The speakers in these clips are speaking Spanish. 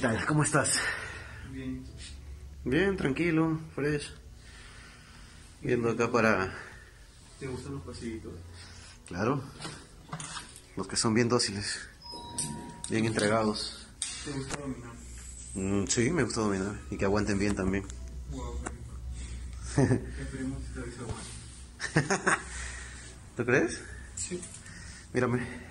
¿Qué tal? ¿Cómo estás? Bien. Bien, tranquilo, fresh. Viendo acá para... ¿Te gustan los pasillitos? Claro. Los que son bien dóciles. Bien entregados. ¿Te gusta dominar? Mm, sí, me gusta dominar. Y que aguanten bien también. Wow. Esperemos que te avisa. ¿Tú crees? Sí. Mírame.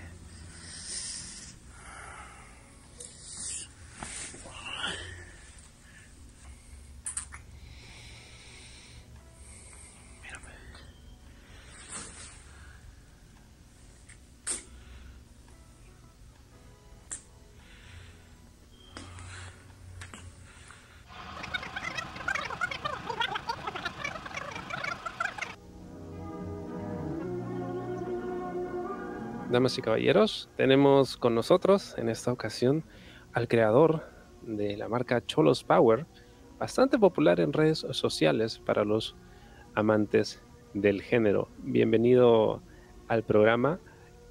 Damas y caballeros, tenemos con nosotros en esta ocasión al creador de la marca Cholos Power, bastante popular en redes sociales para los amantes del género. Bienvenido al programa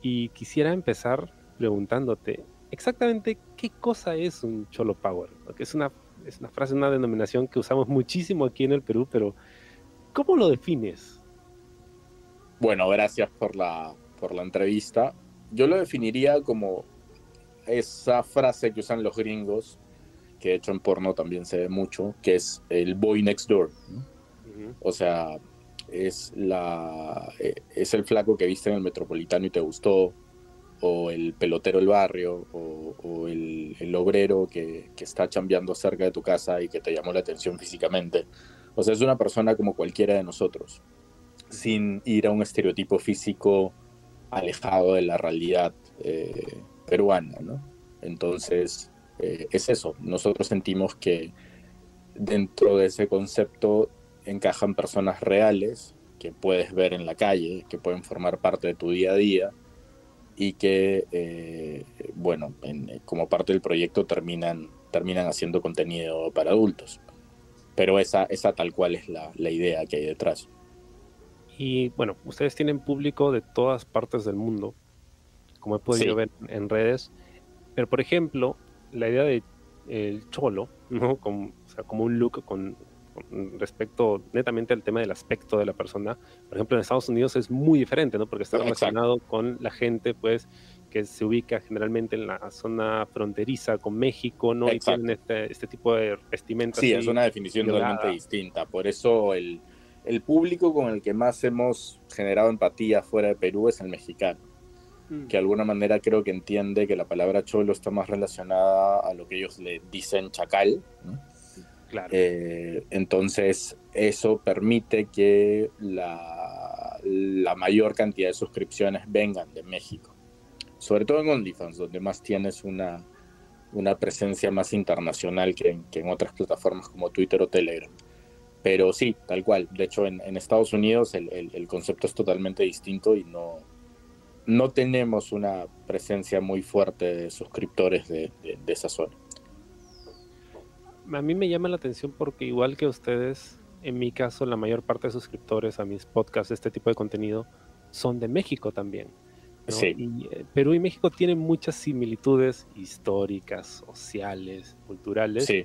y quisiera empezar preguntándote exactamente qué cosa es un Cholo Power, porque es una, es una frase, una denominación que usamos muchísimo aquí en el Perú, pero ¿cómo lo defines? Bueno, gracias por la, por la entrevista. Yo lo definiría como esa frase que usan los gringos, que de hecho en porno también se ve mucho, que es el boy next door. ¿no? O sea, es, la, eh, es el flaco que viste en el metropolitano y te gustó, o el pelotero del barrio, o, o el, el, obrero que, que está chambeando cerca de tu casa y que te llamó la atención físicamente. O sea, es una persona como cualquiera de nosotros, sin ir a un estereotipo físico alejado de la realidad eh, peruana. Entonces, eh, es eso. Nosotros sentimos que dentro de ese concepto encajan personas reales que puedes ver en la calle, que pueden formar parte de tu día a día y que, eh, bueno, en, como parte del proyecto terminan, terminan haciendo contenido para adultos. Pero esa, esa tal cual es la, la idea que hay detrás. Y bueno, ustedes tienen público de todas partes del mundo, como he podido Sí. ver en redes. Pero por ejemplo, la idea de el cholo, ¿no? Como, o sea, como un look con, con respecto netamente al tema del aspecto de la persona. Por ejemplo, en Estados Unidos es muy diferente, ¿no? Porque está Exacto. relacionado con la gente, pues, que se ubica generalmente en la zona fronteriza con México, ¿no? Exacto. Y tienen este, este tipo de vestimenta. Sí, es una definición totalmente distinta. Por eso el, el público con el que más hemos generado empatía fuera de Perú es el mexicano, Mm. que de alguna manera creo que entiende que la palabra cholo está más relacionada a lo que ellos le dicen chacal. ¿no? Claro. Eh, entonces, eso permite que la, la mayor cantidad de suscripciones vengan de México. Sobre todo en OnlyFans, donde más tienes una, una presencia más internacional que en, que en otras plataformas como Twitter o Telegram. Pero sí, tal cual. De hecho, en, en Estados Unidos el, el- el concepto es totalmente distinto y no, no tenemos una presencia muy fuerte de suscriptores de, de- de esa zona. A mí me llama la atención porque igual que ustedes, en mi caso, la mayor parte de suscriptores a mis podcasts, este tipo de contenido, son de México también. ¿no? Sí. Y eh, Perú y México tienen muchas similitudes históricas, sociales, culturales, Sí,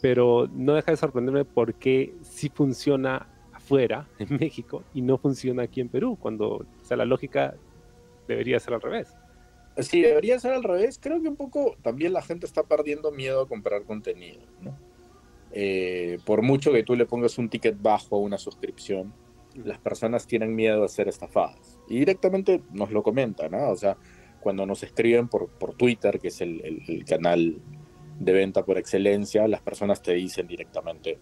pero no deja de sorprenderme por qué sí funciona afuera, en México, y no funciona aquí en Perú, cuando o sea, la lógica debería ser al revés. Sí, debería ser al revés. Creo que un poco también la gente está perdiendo miedo a comprar contenido, ¿no? Eh, por mucho que tú le pongas un ticket bajo a una suscripción, las personas tienen miedo a ser estafadas. Y directamente nos lo comentan, ¿no? O sea, cuando nos escriben por, por Twitter, que es el, el- el canal de venta por excelencia, las personas te dicen directamente,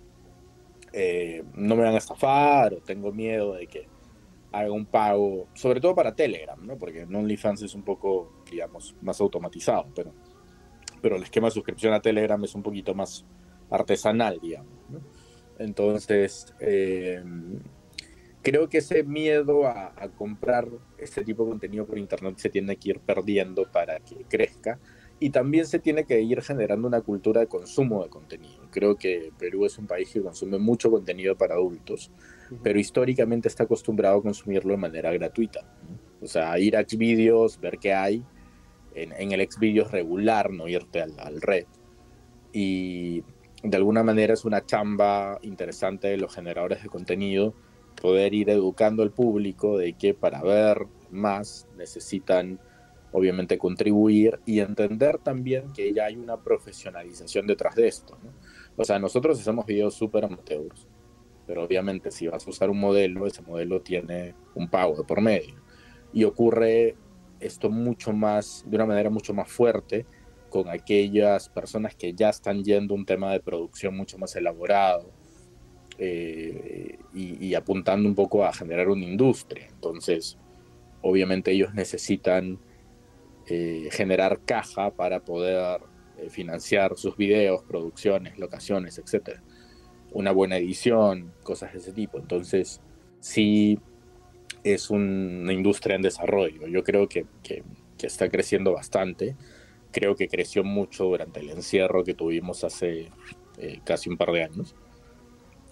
eh, no me van a estafar o tengo miedo de que haga un pago, sobre todo para Telegram, ¿no? Porque en OnlyFans es un poco, digamos, más automatizado, pero, pero el esquema de suscripción a Telegram es un poquito más artesanal, digamos. Entonces, eh, creo que ese miedo a, a comprar este tipo de contenido por internet se tiene que ir perdiendo para que crezca y también se tiene que ir generando una cultura de consumo de contenido. Creo que Perú es un país que consume mucho contenido para adultos, pero históricamente está acostumbrado a consumirlo de manera gratuita. O sea, ir a Xvideos, ver qué hay, en, en el Xvideos regular, no irte al, al red. y de alguna manera es una chamba interesante de los generadores de contenido poder ir educando al público de que para ver más necesitan obviamente contribuir y entender también que ya hay una profesionalización detrás de esto. O sea, nosotros hacemos videos súper amateurs, pero obviamente si vas a usar un modelo, ese modelo tiene un pago de por medio. Y ocurre esto mucho más, de una manera mucho más fuerte con aquellas personas que ya están yendo un tema de producción mucho más elaborado eh, y, apuntando un poco a generar una industria. Entonces, obviamente ellos necesitan eh, generar caja para poder eh, financiar sus videos, producciones, locaciones, etc. Una buena edición, cosas de ese tipo. Entonces, sí es una industria en desarrollo. Yo creo que, que está creciendo bastante creo que creció mucho durante el encierro que tuvimos hace eh, casi un par de años.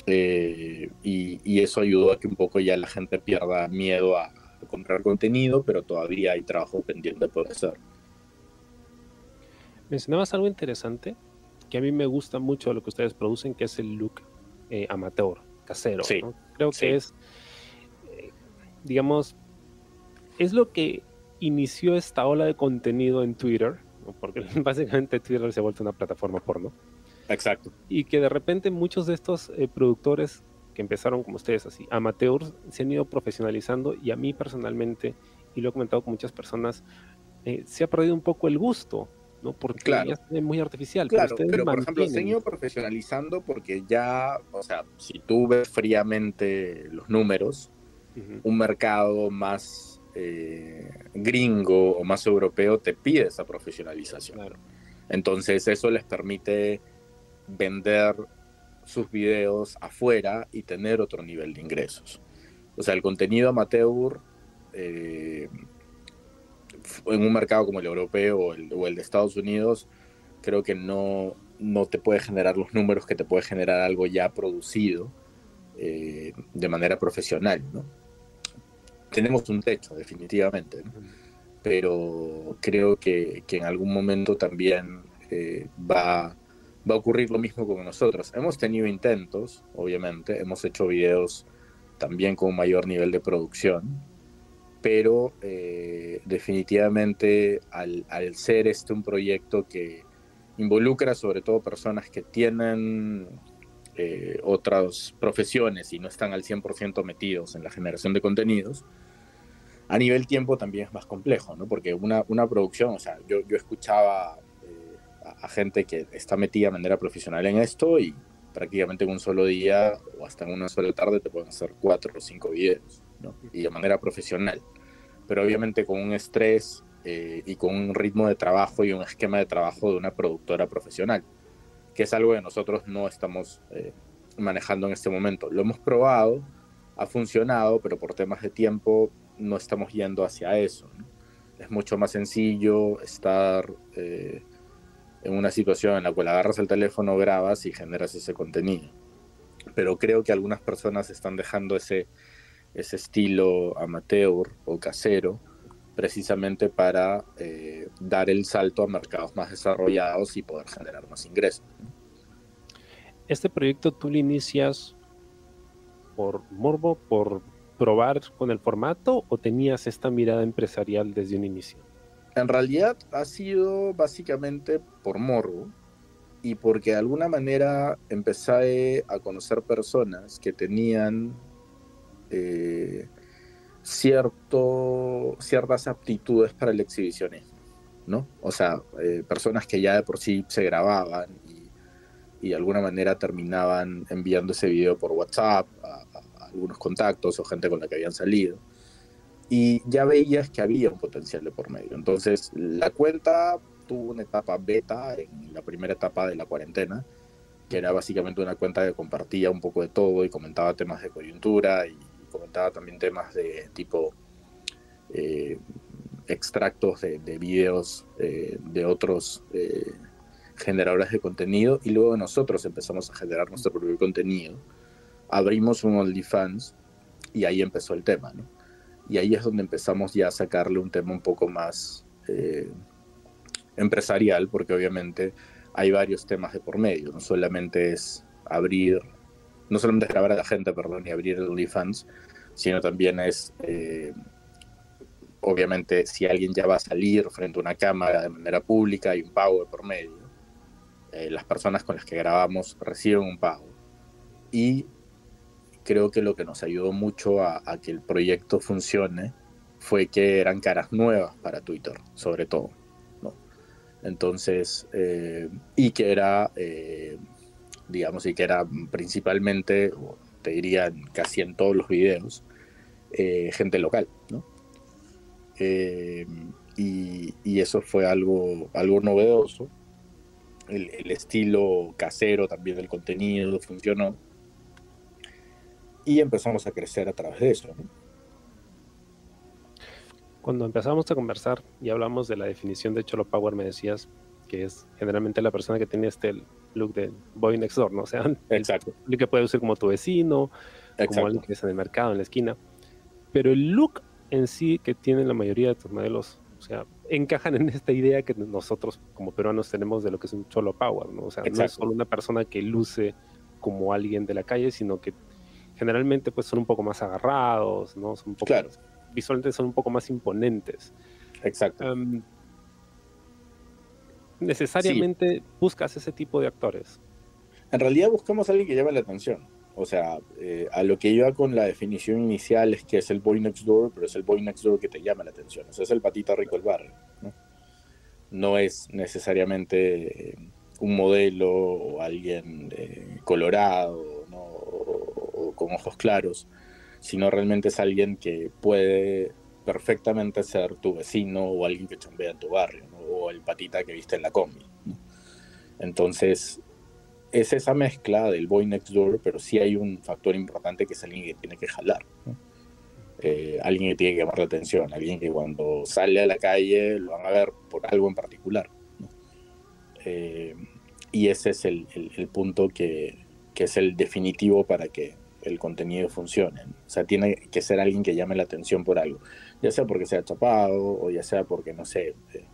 Eh, y, eso ayudó a que un poco ya la gente pierda miedo a, comprar contenido, pero todavía hay trabajo pendiente por hacer. Mencionabas algo interesante que a mí me gusta mucho lo que ustedes producen, que es el look eh, amateur, casero. Creo que es, digamos, es lo que inició esta ola de contenido en Twitter porque básicamente Twitter se ha vuelto una plataforma porno. Exacto. Y que de repente muchos de estos eh, productores que empezaron como ustedes así, amateurs, se han ido profesionalizando y a mí personalmente, y lo he comentado con muchas personas, eh, se ha perdido un poco el gusto, ¿no? Porque ya es muy artificial. Claro, pero, por ejemplo, se han ido profesionalizando porque ya, o sea, si tú ves fríamente los números, un mercado más eh, gringo o más europeo te pide esa profesionalización. Entonces eso les permite vender sus videos afuera y tener otro nivel de ingresos. O sea, el contenido amateur eh, en un mercado como el europeo o el, de Estados Unidos, creo que no, no te puede generar los números que te puede generar algo ya producido eh, de manera profesional, tenemos un techo, definitivamente, pero creo que, que, en algún momento también eh, va, va a ocurrir lo mismo con nosotros. Hemos tenido intentos, obviamente, hemos hecho videos también con un mayor nivel de producción, pero eh, definitivamente al, ser este un proyecto que involucra sobre todo personas que tienen eh, otras profesiones y no están al 100% metidos en la generación de contenidos, a nivel tiempo también es más complejo, ¿no? Porque una, una producción, o sea, yo, yo escuchaba a, gente que está metida de manera profesional en esto y prácticamente en un solo día o hasta en una sola tarde te pueden hacer cuatro o cinco videos. Y de manera profesional. Pero obviamente con un estrés eh, y con un ritmo de trabajo y un esquema de trabajo de una productora profesional que es algo que nosotros no estamos eh, manejando en este momento. Lo hemos probado, ha funcionado, pero por temas de tiempo no estamos yendo hacia eso. Es mucho más sencillo estar eh, en una situación en la cual agarras el teléfono, grabas y generas ese contenido. Pero creo que algunas personas están dejando ese, estilo amateur o casero precisamente para eh, dar el salto a mercados más desarrollados y poder generar más ingresos. ¿Este proyecto tú lo inicias por morbo, por probar con el formato o tenías esta mirada empresarial desde un inicio? En realidad ha sido básicamente por morbo y porque de alguna manera empecé a conocer personas que tenían eh, cierto, ciertas aptitudes para el exhibicionismo, ¿no? O sea, eh, personas que ya de por sí se grababan y, y, de alguna manera terminaban enviando ese video por WhatsApp a, algunos contactos o gente con la que habían salido. Y ya veías que había un potencial de por medio. Entonces, la cuenta tuvo una etapa beta en la primera etapa de la cuarentena, que era básicamente una cuenta que compartía un poco de todo y comentaba temas de coyuntura y comentaba también temas de tipo eh, extractos de, de videos eh, de otros eh, generadores de contenido y luego nosotros empezamos a generar nuestro propio contenido. Abrimos un OnlyFans y ahí empezó el tema, ¿no? Y ahí es donde empezamos ya a sacarle un tema un poco más empresarial, porque obviamente hay varios temas de por medio. No solamente es abrir, no solamente es grabar a la gente, perdón, y abrir el OnlyFans, sino también es, eh, obviamente, si alguien ya va a salir frente a una cámara de manera pública, hay un pago de por medio. Eh, las personas con las que grabamos reciben un pago. Y creo que lo que nos ayudó mucho a, que el proyecto funcione fue que eran caras nuevas para Twitter, sobre todo. ¿no? Entonces, eh, y que era, eh, digamos, y que era principalmente, te diría casi en todos los videos, eh, gente local, ¿no? Eh, y, y, eso fue algo, algo novedoso. El, el, estilo casero también del contenido funcionó. Y empezamos a crecer a través de eso. ¿no? Cuando empezamos a conversar y hablamos de la definición de Cholo Power, me decías que es generalmente la persona que tiene este look de boy next door, ¿no? O sea, Exacto. el que puede ser como tu vecino, Exacto. como alguien que está en el mercado, en la esquina. Pero el look en sí que tienen la mayoría de tus modelos, o sea, encajan en esta idea que nosotros como peruanos tenemos de lo que es un Cholo Power, ¿no? O sea, Exacto. no es solo una persona que luce como alguien de la calle, sino que generalmente pues son un poco más agarrados, ¿no? Son un poco Claro. visualmente son un poco más imponentes. Exacto. Um, necesariamente buscas ese tipo de actores. En realidad buscamos a alguien que llame la atención. O sea, eh, a lo que iba con la definición inicial es que es el boy next door, pero es el boy next door que te llama la atención. O sea, es el patita rico del barrio. No, no es necesariamente eh, un modelo o alguien eh, colorado con ojos claros, sino realmente es alguien que puede perfectamente ser tu vecino o alguien que chambea en tu barrio, ¿no? o el patita que viste en la combi. ¿no? Entonces, es esa mezcla del boy next door, pero sí hay un factor importante que es alguien que tiene que jalar. ¿no? Eh, alguien que tiene que llamar la atención, alguien que cuando sale a la calle lo van a ver por algo en particular. ¿no? Eh, y ese es el, el, el punto que, que, es el definitivo para que el contenido funcione. O sea, tiene que ser alguien que llame la atención por algo, ya sea porque sea chapado o ya sea porque, no sé, eh,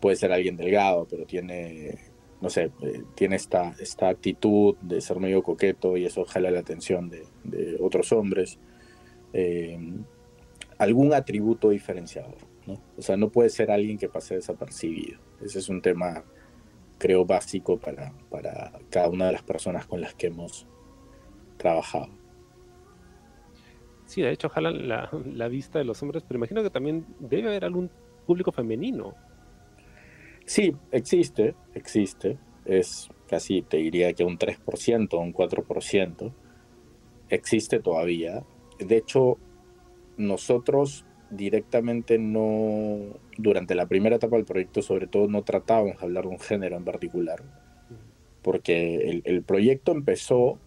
puede ser alguien delgado, pero tiene no sé, eh, tiene esta, esta actitud de ser medio coqueto y eso jala la atención de, otros hombres. Eh, algún atributo diferenciador, ¿no? O sea, no puede ser alguien que pase desapercibido. Ese es un tema, creo, básico para, para cada una de las personas con las que hemos trabajado. Sí, de hecho, jalan la, vista de los hombres, pero imagino que también debe haber algún público femenino. Sí, existe, existe. Es casi, te diría que un 3%, un 4%. Existe todavía. De hecho, nosotros directamente no, durante la primera etapa del proyecto, sobre todo, no tratábamos de hablar de un género en particular. Porque el proyecto empezó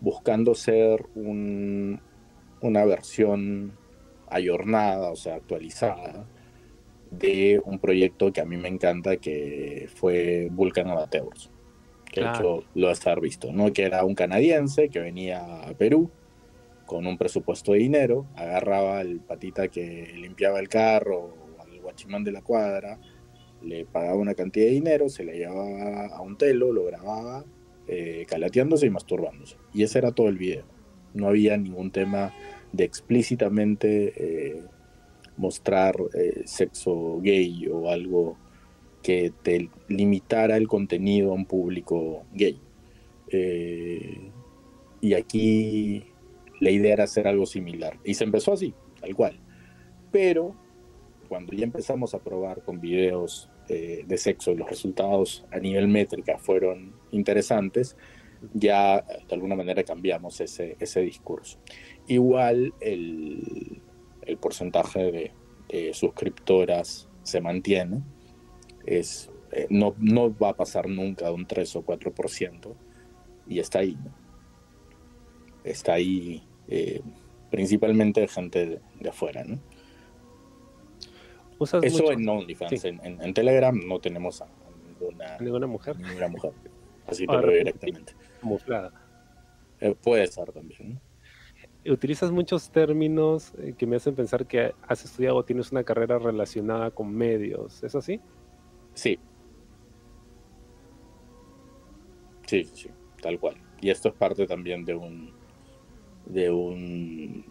buscando ser un, una versión ayornada, o sea, actualizada de un proyecto que a mí me encanta que fue Vulcan Amateurs que de hecho lo has haber visto, ¿no? Que era un canadiense que venía a Perú con un presupuesto de dinero, agarraba al patita que limpiaba el carro al guachimán de la cuadra, le pagaba una cantidad de dinero, se le llevaba a un telo, lo grababa eh, calateándose y masturbándose. Y ese era todo el video. No había ningún tema de explícitamente eh, mostrar eh, sexo gay o algo que te limitara el contenido a un público gay. Eh, y aquí la idea era hacer algo similar. Y se empezó así, tal cual. Pero cuando ya empezamos a probar con videos eh, de sexo y los resultados a nivel métrica fueron interesantes, ya de alguna manera cambiamos ese, ese discurso. Igual el, el porcentaje de, de, suscriptoras se mantiene. Es, eh, no, no, va a pasar nunca de un 3 o 4% y está ahí. Está ahí eh, principalmente de gente de, de afuera. ¿no? Eso mucho? en OnlyFans. Sí. En, en, en, Telegram no tenemos a ninguna, ninguna mujer. Ninguna mujer. Así te lo directamente. Camuflada. Eh, puede ser también. ¿no? Utilizas muchos términos eh, que me hacen pensar que has estudiado o tienes una carrera relacionada con medios. ¿Es así? Sí. Sí, sí, sí, tal cual. Y esto es parte también de un, de un,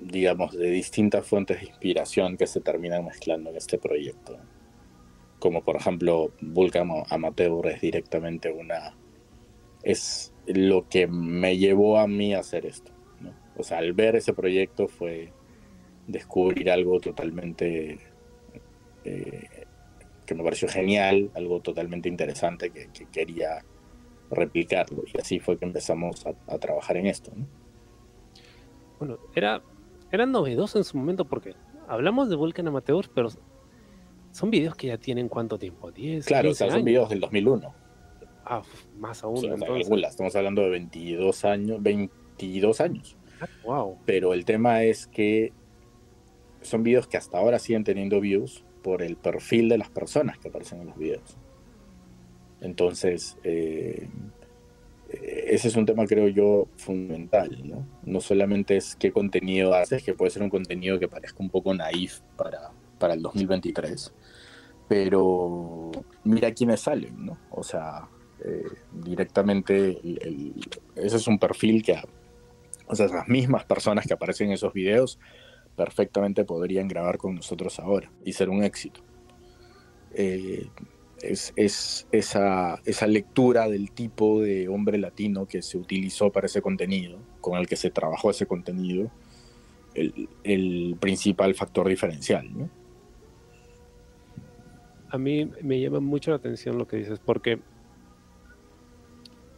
digamos, de distintas fuentes de inspiración que se terminan mezclando en este proyecto. Como por ejemplo, Vulcan Amateur es directamente una, es lo que me llevó a mí a hacer esto. O sea, al ver ese proyecto fue descubrir algo totalmente eh, que me pareció genial, algo totalmente interesante que, que, quería replicarlo. Y así fue que empezamos a, a trabajar en esto. ¿no? Bueno, era, era novedoso en su momento porque hablamos de Vulcan Amateur, pero son videos que ya tienen cuánto tiempo, 10, Claro, o sea, son años? videos del 2001. Ah, más aún. O sea, entonces. estamos hablando de 22 años, 22 años. Pero el tema es que son videos que hasta ahora siguen teniendo views por el perfil de las personas que aparecen en los videos. Entonces, eh, ese es un tema, creo yo, fundamental, ¿no? No solamente es qué contenido haces, que puede ser un contenido que parezca un poco naif para, para el 2023, pero mira quiénes salen, ¿no? O sea, eh, directamente, el, ese es un perfil que, o sea, esas mismas personas que aparecen en esos videos perfectamente podrían grabar con nosotros ahora y ser un éxito. Eh, es, es esa, lectura del tipo de hombre latino que se utilizó para ese contenido, con el que se trabajó ese contenido, el, principal factor diferencial. A mí me llama mucho la atención lo que dices, porque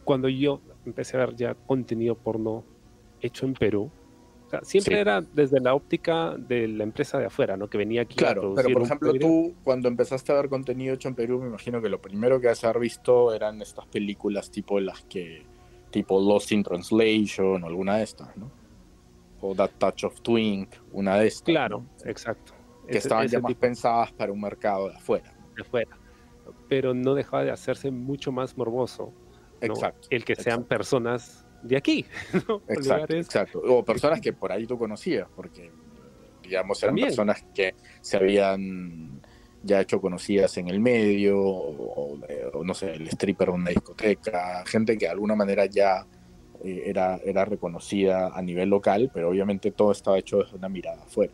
cuando yo empecé a ver ya contenido porno hecho en Perú, o sea, siempre sí. era desde la óptica de la empresa de afuera, ¿no? Que venía aquí claro, a producir pero por ejemplo tú cuando empezaste a ver contenido hecho en Perú, me imagino que lo primero que has haber visto eran estas películas tipo las que tipo Lost in Translation o alguna de estas, ¿no? O That Touch of Twink, una de estas. Claro, ¿no? exacto. Que ese, estaban ese ya más tipo... pensadas para un mercado de afuera. De afuera. Pero no dejaba de hacerse mucho más morboso. ¿no? Exacto. El que sean exacto. personas de aquí. ¿no? Exacto. O personas que por ahí tú conocías, porque digamos eran También. personas que se habían ya hecho conocidas en el medio, o, o, o, no sé, el stripper de una discoteca, gente que de alguna manera ya eh, era, era reconocida a nivel local, pero obviamente todo estaba hecho desde una mirada afuera.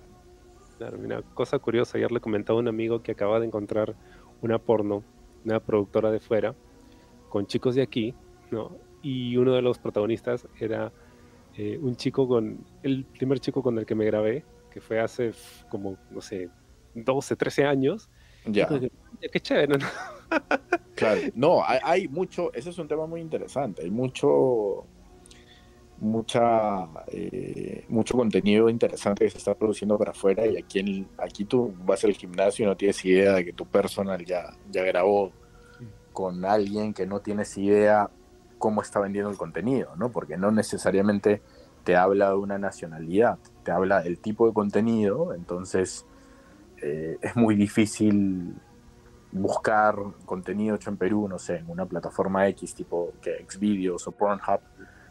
Claro, mira, cosa curiosa, ayer le comentaba a un amigo que acaba de encontrar una porno, una productora de fuera, con chicos de aquí, ¿no? Y uno de los protagonistas era eh, un chico con, el primer chico con el que me grabé, que fue hace como, no sé, 12, 13 años. Ya. Qué chévere, ¿no? Claro, no, hay, hay, mucho, ese es un tema muy interesante, hay mucho, mucha, eh, mucho contenido interesante que se está produciendo para afuera y aquí, en, aquí tú vas al gimnasio y no tienes idea de que tu personal ya, ya grabó con alguien que no tienes idea cómo está vendiendo el contenido, ¿no? Porque no necesariamente te habla de una nacionalidad, te habla del tipo de contenido, entonces eh, es muy difícil buscar contenido hecho en Perú, no sé, en una plataforma X tipo que Xvideos o Pornhub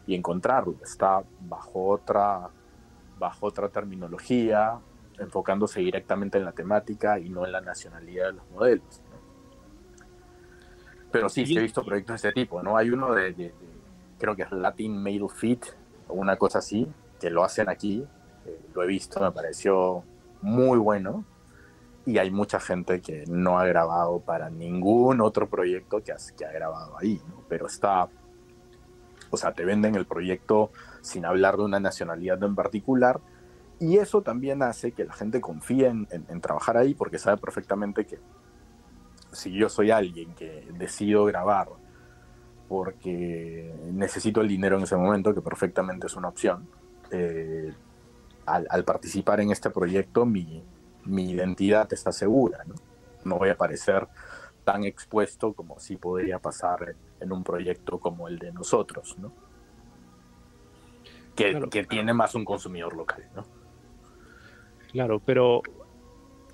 y encontrarlo. Está bajo otra, bajo otra terminología, enfocándose directamente en la temática y no en la nacionalidad de los modelos. Pero sí, sí he visto proyectos de ese tipo, ¿no? Hay uno de, de, de creo que es Latin Male Fit o una cosa así, que lo hacen aquí, eh, lo he visto, me pareció muy bueno y hay mucha gente que no ha grabado para ningún otro proyecto que, has, que ha grabado ahí, ¿no? Pero está, o sea, te venden el proyecto sin hablar de una nacionalidad en particular y eso también hace que la gente confíe en, en, en trabajar ahí porque sabe perfectamente que si yo soy alguien que decido grabar porque necesito el dinero en ese momento, que perfectamente es una opción, eh, al, al, participar en este proyecto mi, mi identidad está segura, ¿no? no voy a aparecer tan expuesto como si podría pasar en un proyecto como el de nosotros, ¿no? Que, claro. que tiene más un consumidor local, ¿no? Claro, pero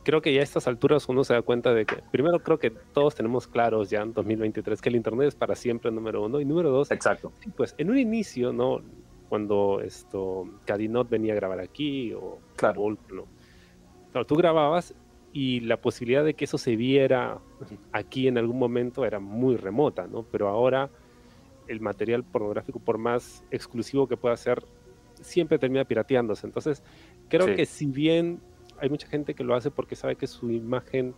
creo que ya a estas alturas uno se da cuenta de que, primero creo que todos tenemos claros ya en 2023 que el Internet es para siempre, número uno, y número dos, exacto. Pues en un inicio, ¿no? Cuando esto, Cadinot venía a grabar aquí, o claro. Volk, ¿no? Claro, tú grababas y la posibilidad de que eso se viera aquí en algún momento era muy remota, ¿no? Pero ahora el material pornográfico, por más exclusivo que pueda ser, siempre termina pirateándose. Entonces, creo Sí. que si bien hay mucha gente que lo hace porque sabe que su imagen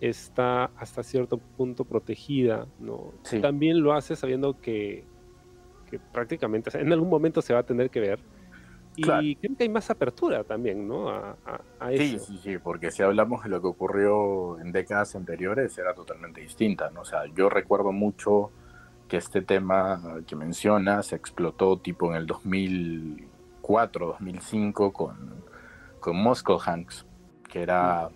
está hasta cierto punto protegida, ¿no? Sí. También lo hace sabiendo que, que prácticamente, o sea, en algún momento se va a tener que ver. Y Claro. creo que hay más apertura también, ¿no? A, a- a Sí, eso. sí, sí, porque si hablamos de lo que ocurrió en décadas anteriores, era totalmente distinta, ¿no? O sea, yo recuerdo mucho que este tema que mencionas explotó tipo en el 2004, 2005 con, con Moscow Hanks, que era,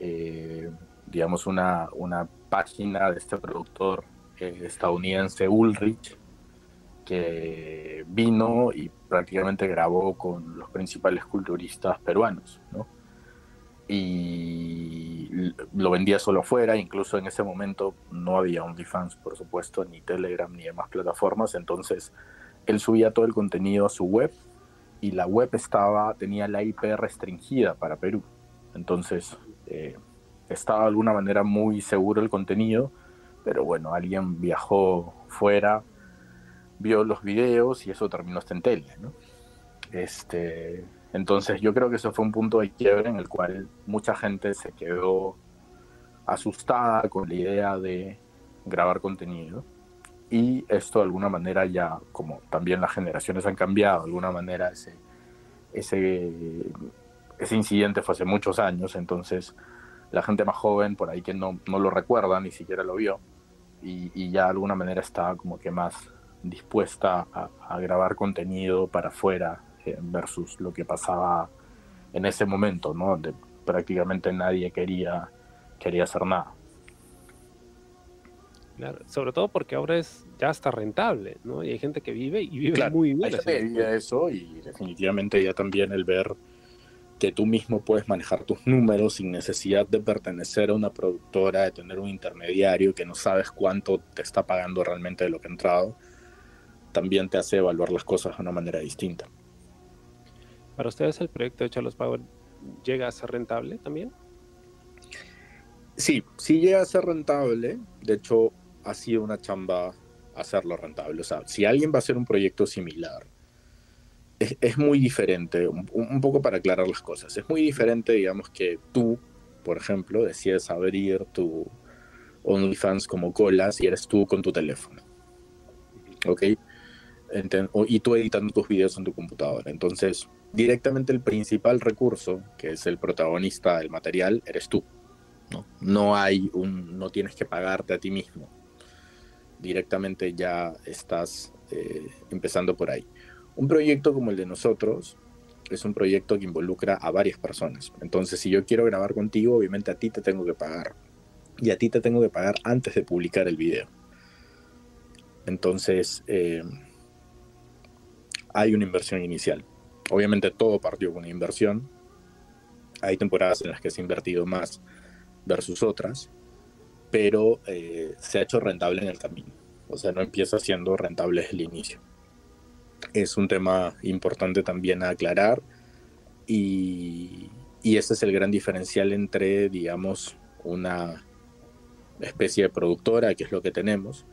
eh, digamos, una, una página de este productor eh, estadounidense Ulrich, que vino y prácticamente grabó con los principales culturistas peruanos, ¿no? Y lo vendía solo afuera, incluso en ese momento no había OnlyFans, por supuesto, ni Telegram, ni demás plataformas, entonces él subía todo el contenido a su web y la web estaba, tenía la IP restringida para Perú, entonces eh, estaba de alguna manera muy seguro el contenido, pero bueno, alguien viajó fuera, vio los videos y eso terminó hasta en tele, ¿no? Este, entonces yo creo que eso fue un punto de quiebre en el cual mucha gente se quedó asustada con la idea de grabar contenido y esto de alguna manera ya, como también las generaciones han cambiado, de alguna manera ese, ese, ese incidente fue hace muchos años, entonces la gente más joven por ahí que no, no lo recuerda, ni siquiera lo vio, y, y ya de alguna manera está como que más dispuesta a, a grabar contenido para afuera eh, versus lo que pasaba en ese momento, ¿no? Donde prácticamente nadie quería, quería hacer nada. Claro, sobre todo porque ahora es ya está rentable, ¿no? Y hay gente que vive y vive Claro, muy bien. Hay gente que haciendo vive de eso y definitivamente ya también el ver que tú mismo puedes manejar tus números sin necesidad de pertenecer a una productora, de tener un intermediario que no sabes cuánto te está pagando realmente de lo que ha entrado, también te hace evaluar las cosas de una manera distinta. Para ustedes el proyecto de Charlos Power llega a ser rentable también. Sí, sí llega a ser rentable. De hecho, ha sido una chamba hacerlo rentable. O sea, si alguien va a hacer un proyecto similar, es, es muy diferente, un, poco para aclarar las cosas, es muy diferente, digamos, que tú, por ejemplo, decides abrir tu OnlyFans como colas y eres tú con tu teléfono. ¿Ok? Enten- o- y tú editando tus videos en tu computadora. Entonces, directamente el principal recurso, que es el protagonista del material, eres tú. ¿no? No hay un, no tienes que pagarte a ti mismo. Directamente ya estás eh, empezando por ahí. Un proyecto como el de nosotros es un proyecto que involucra a varias personas. Entonces, si yo quiero grabar contigo, obviamente a ti te tengo que pagar. Y a ti te tengo que pagar antes de publicar el video. Entonces, eh, hay una inversión inicial. Obviamente todo partió con una inversión. Hay temporadas en las que se ha invertido más versus otras, pero eh, se ha hecho rentable en el camino. O sea, no empieza siendo rentable desde el inicio. Es un tema importante también a aclarar y, y ese es el gran diferencial entre, digamos, una especie de productora, que es lo que tenemos,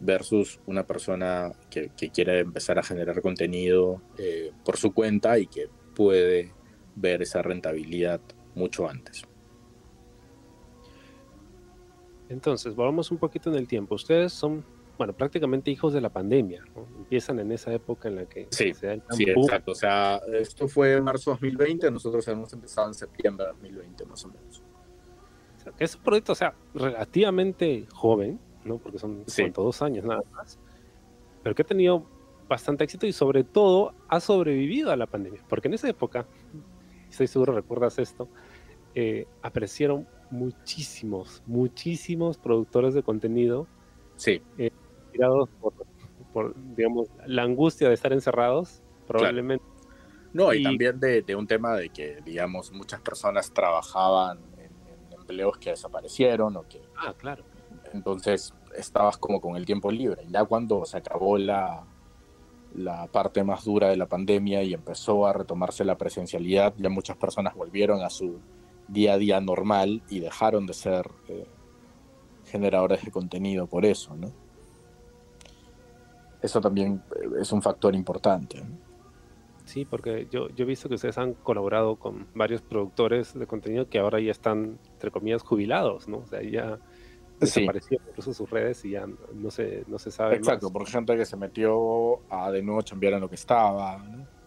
versus una persona que, quiere empezar a generar contenido eh, por su cuenta y que puede ver esa rentabilidad mucho antes. Entonces, volvamos un poquito en el tiempo. Ustedes son, bueno, prácticamente hijos de la pandemia. ¿no? Empiezan en esa época en la que Sí, se da el Sí, exacto. O sea, esto fue en marzo de 2020, nosotros hemos empezado en septiembre de 2020 más o menos. O sea, que es un proyecto, o sea, relativamente joven, ¿no? Porque son Sí. dos años nada más. Pero que ha tenido bastante éxito y sobre todo ha sobrevivido a la pandemia. Porque en esa época, estoy seguro recuerdas esto, eh, aparecieron muchísimos, muchísimos productores de contenido Sí, tirados por, por, digamos, la angustia de estar encerrados, probablemente. no, y, Y- también de, de un tema de que, digamos, muchas personas trabajaban en, en empleos que desaparecieron o que Ah, claro. entonces estabas como con el tiempo libre. Ya cuando se acabó la, la parte más dura de la pandemia y empezó a retomarse la presencialidad, ya muchas personas volvieron a su día a día normal y dejaron de ser eh, generadores de contenido por eso, ¿no? eso también eh, es un factor importante. Sí, porque yo, yo he visto que ustedes han colaborado con varios productores de contenido que ahora ya están, entre comillas, jubilados, ¿no? O sea, ya desaparecieron incluso sus redes y ya no se, no se sabe Exacto, por gente que se metió a de nuevo cambiar en lo que estaba, ¿no?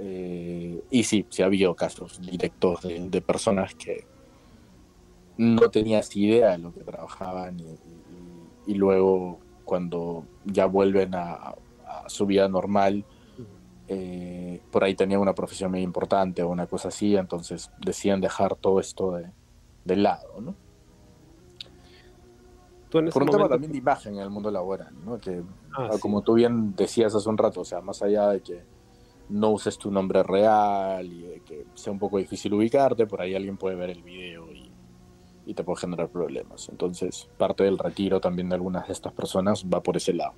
Eh, y sí, sí ha habido casos directos de, personas que no tenías idea de lo que trabajaban y, luego cuando ya vuelven a, su vida normal, eh, por ahí tenían una profesión muy importante o una cosa así, entonces decían dejar todo esto de, de lado, ¿no? por un tema también de imagen en el mundo laboral, ¿no? Que, ah, como tú bien decías hace un rato, o sea, más allá de que no uses tu nombre real y de que sea un poco difícil ubicarte, por ahí alguien puede ver el video y, te puede generar problemas. Entonces, parte del retiro también de algunas de estas personas va por ese lado.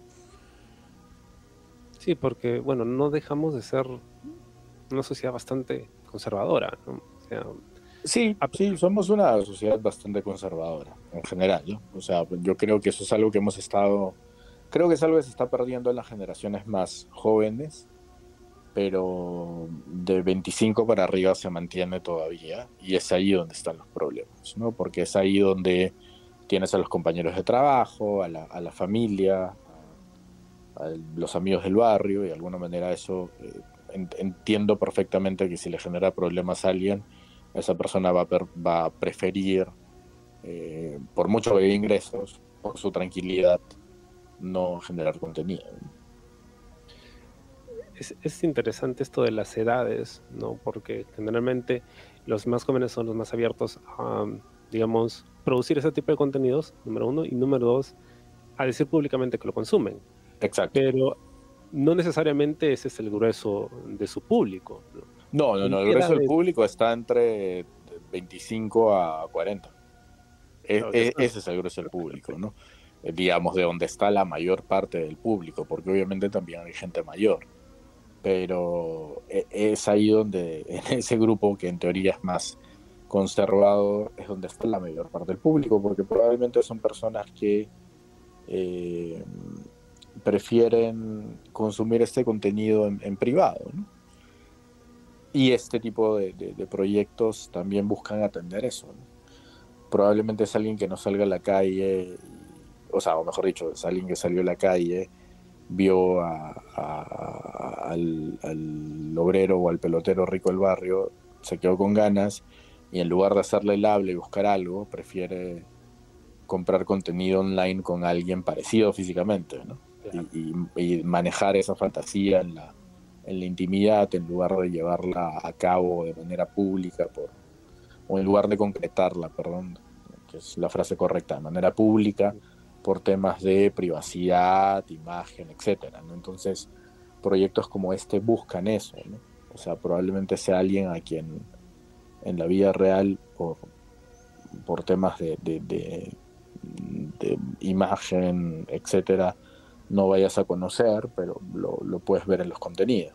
Sí, porque, bueno, no dejamos de ser una sociedad bastante conservadora, ¿no? sí, sí, somos una sociedad bastante conservadora en general, ¿no? O sea, yo creo que eso es algo que hemos estado, creo que es algo que se está perdiendo en las generaciones más jóvenes pero de 25 para arriba se mantiene todavía y es ahí donde están los problemas, ¿no? Porque es ahí donde tienes a los compañeros de trabajo, a la, familia, a, los amigos del barrio y de alguna manera eso eh, entiendo perfectamente que si le genera problemas a alguien, esa persona va a, va a preferir, eh, por mucho que ingresos, por su tranquilidad, no generar contenido es, interesante esto de las edades, ¿no? Porque generalmente los más jóvenes son los más abiertos a, digamos, producir ese tipo de contenidos, número uno, y número dos, a decir públicamente que lo consumen. Exacto. Pero no necesariamente ese es el grueso de su público. No, no, no, el grueso del público está entre 25 a 40. E, e, ese es el grueso del público, ¿no? digamos, de donde está la mayor parte del público, porque obviamente también hay gente mayor pero e, es ahí donde, en ese grupo que en teoría es más conservado, es donde está la mayor parte del público, porque probablemente son personas que eh, prefieren consumir este contenido en, privado. Y este tipo de, proyectos también buscan atender eso. Probablemente es alguien que no salga a la calle, o sea, o mejor dicho, es alguien que salió a la calle vio al, obrero o al pelotero rico del barrio, se quedó con ganas y en lugar de hacerle el hable y buscar algo, prefiere comprar contenido online con alguien parecido físicamente, ¿no? y, manejar esa fantasía en la, en la intimidad en lugar de llevarla a cabo de manera pública por, o en lugar de concretarla, perdón, que es la frase correcta, de manera pública por temas de privacidad, imagen, etcétera. ¿no? Entonces, proyectos como este buscan eso, ¿no? O sea, probablemente sea alguien a quien en la vida real, por, por temas de, imagen, etcétera, no vayas a conocer, pero lo, lo puedes ver en los contenidos.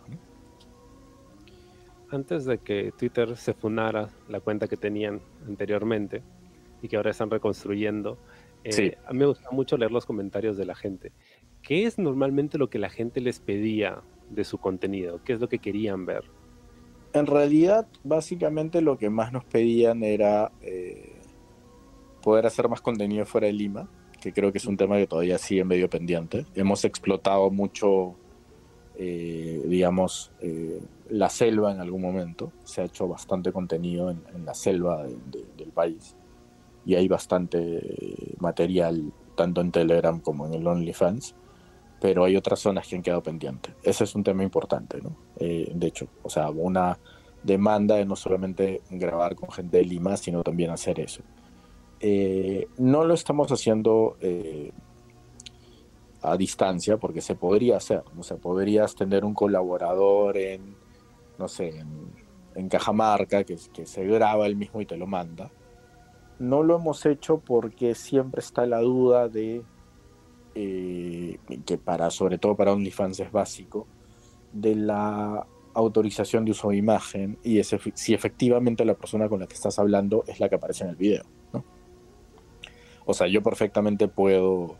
Antes de que Twitter se funara la cuenta que tenían anteriormente y que ahora están reconstruyendo, eh, a mí me gusta mucho leer los comentarios de la gente. ¿Qué es normalmente lo que la gente les pedía de su contenido? ¿Qué es lo que querían ver? En realidad, básicamente lo que más nos pedían era eh, poder hacer más contenido fuera de Lima, que creo que es un tema que todavía sigue medio pendiente. Hemos explotado mucho, eh, digamos, la selva en algún momento. Se ha hecho bastante contenido en, la selva del país y hay bastante material tanto en Telegram como en el OnlyFans, pero hay otras zonas que han quedado pendientes. Ese es un tema importante, ¿no? Eh, de hecho, o sea, una demanda de no solamente grabar con gente de Lima, sino también hacer eso. Eh, no lo estamos haciendo eh, a distancia porque se podría hacer, o sea, podrías tener un colaborador en, no sé, en, Cajamarca que, que se graba el mismo y te lo manda no lo hemos hecho porque siempre está la duda de eh, que para, sobre todo para OnlyFans es básico, de la autorización de uso de imagen y si efectivamente la persona con la que estás hablando es la que aparece en el video. ¿no? O sea, yo perfectamente puedo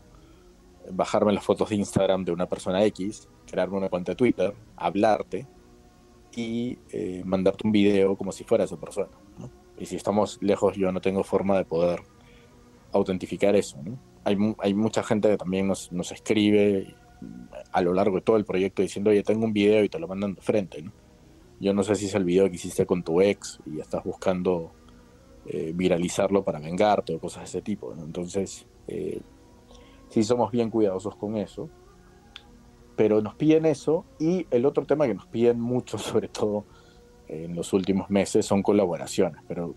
bajarme las fotos de Instagram de una persona X, crearme una cuenta de Twitter, hablarte y eh, mandarte un video como si fuera esa persona. Y si estamos lejos, yo no tengo forma de poder autentificar eso. Hay, hay mucha gente que también nos, nos escribe a lo largo de todo el proyecto diciendo, oye, tengo un video y te lo mandan de frente. ¿no? Yo no sé si es el video que hiciste con tu ex y estás buscando eh, viralizarlo para vengarte o cosas de ese tipo. Entonces, eh, sí somos bien cuidadosos con eso. Pero nos piden eso y el otro tema que nos piden mucho, sobre todo en los últimos meses, son colaboraciones. Pero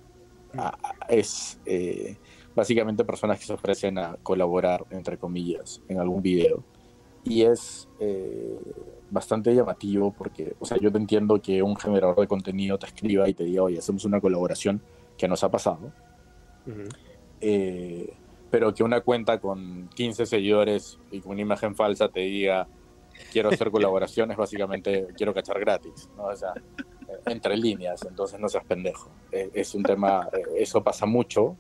a, es eh, básicamente personas que se ofrecen a colaborar, entre comillas, en algún video. Y es eh, bastante llamativo porque, o sea, yo te entiendo que un generador de contenido te escriba y te diga, oye, hacemos una colaboración que nos ha pasado. Ujú. Eh, pero que una cuenta con 15 seguidores y con una imagen falsa te diga quiero hacer colaboraciones, básicamente quiero cachar gratis, ¿no? O sea, entre líneas, entonces no seas pendejo. Es un tema, eh, eso pasa mucho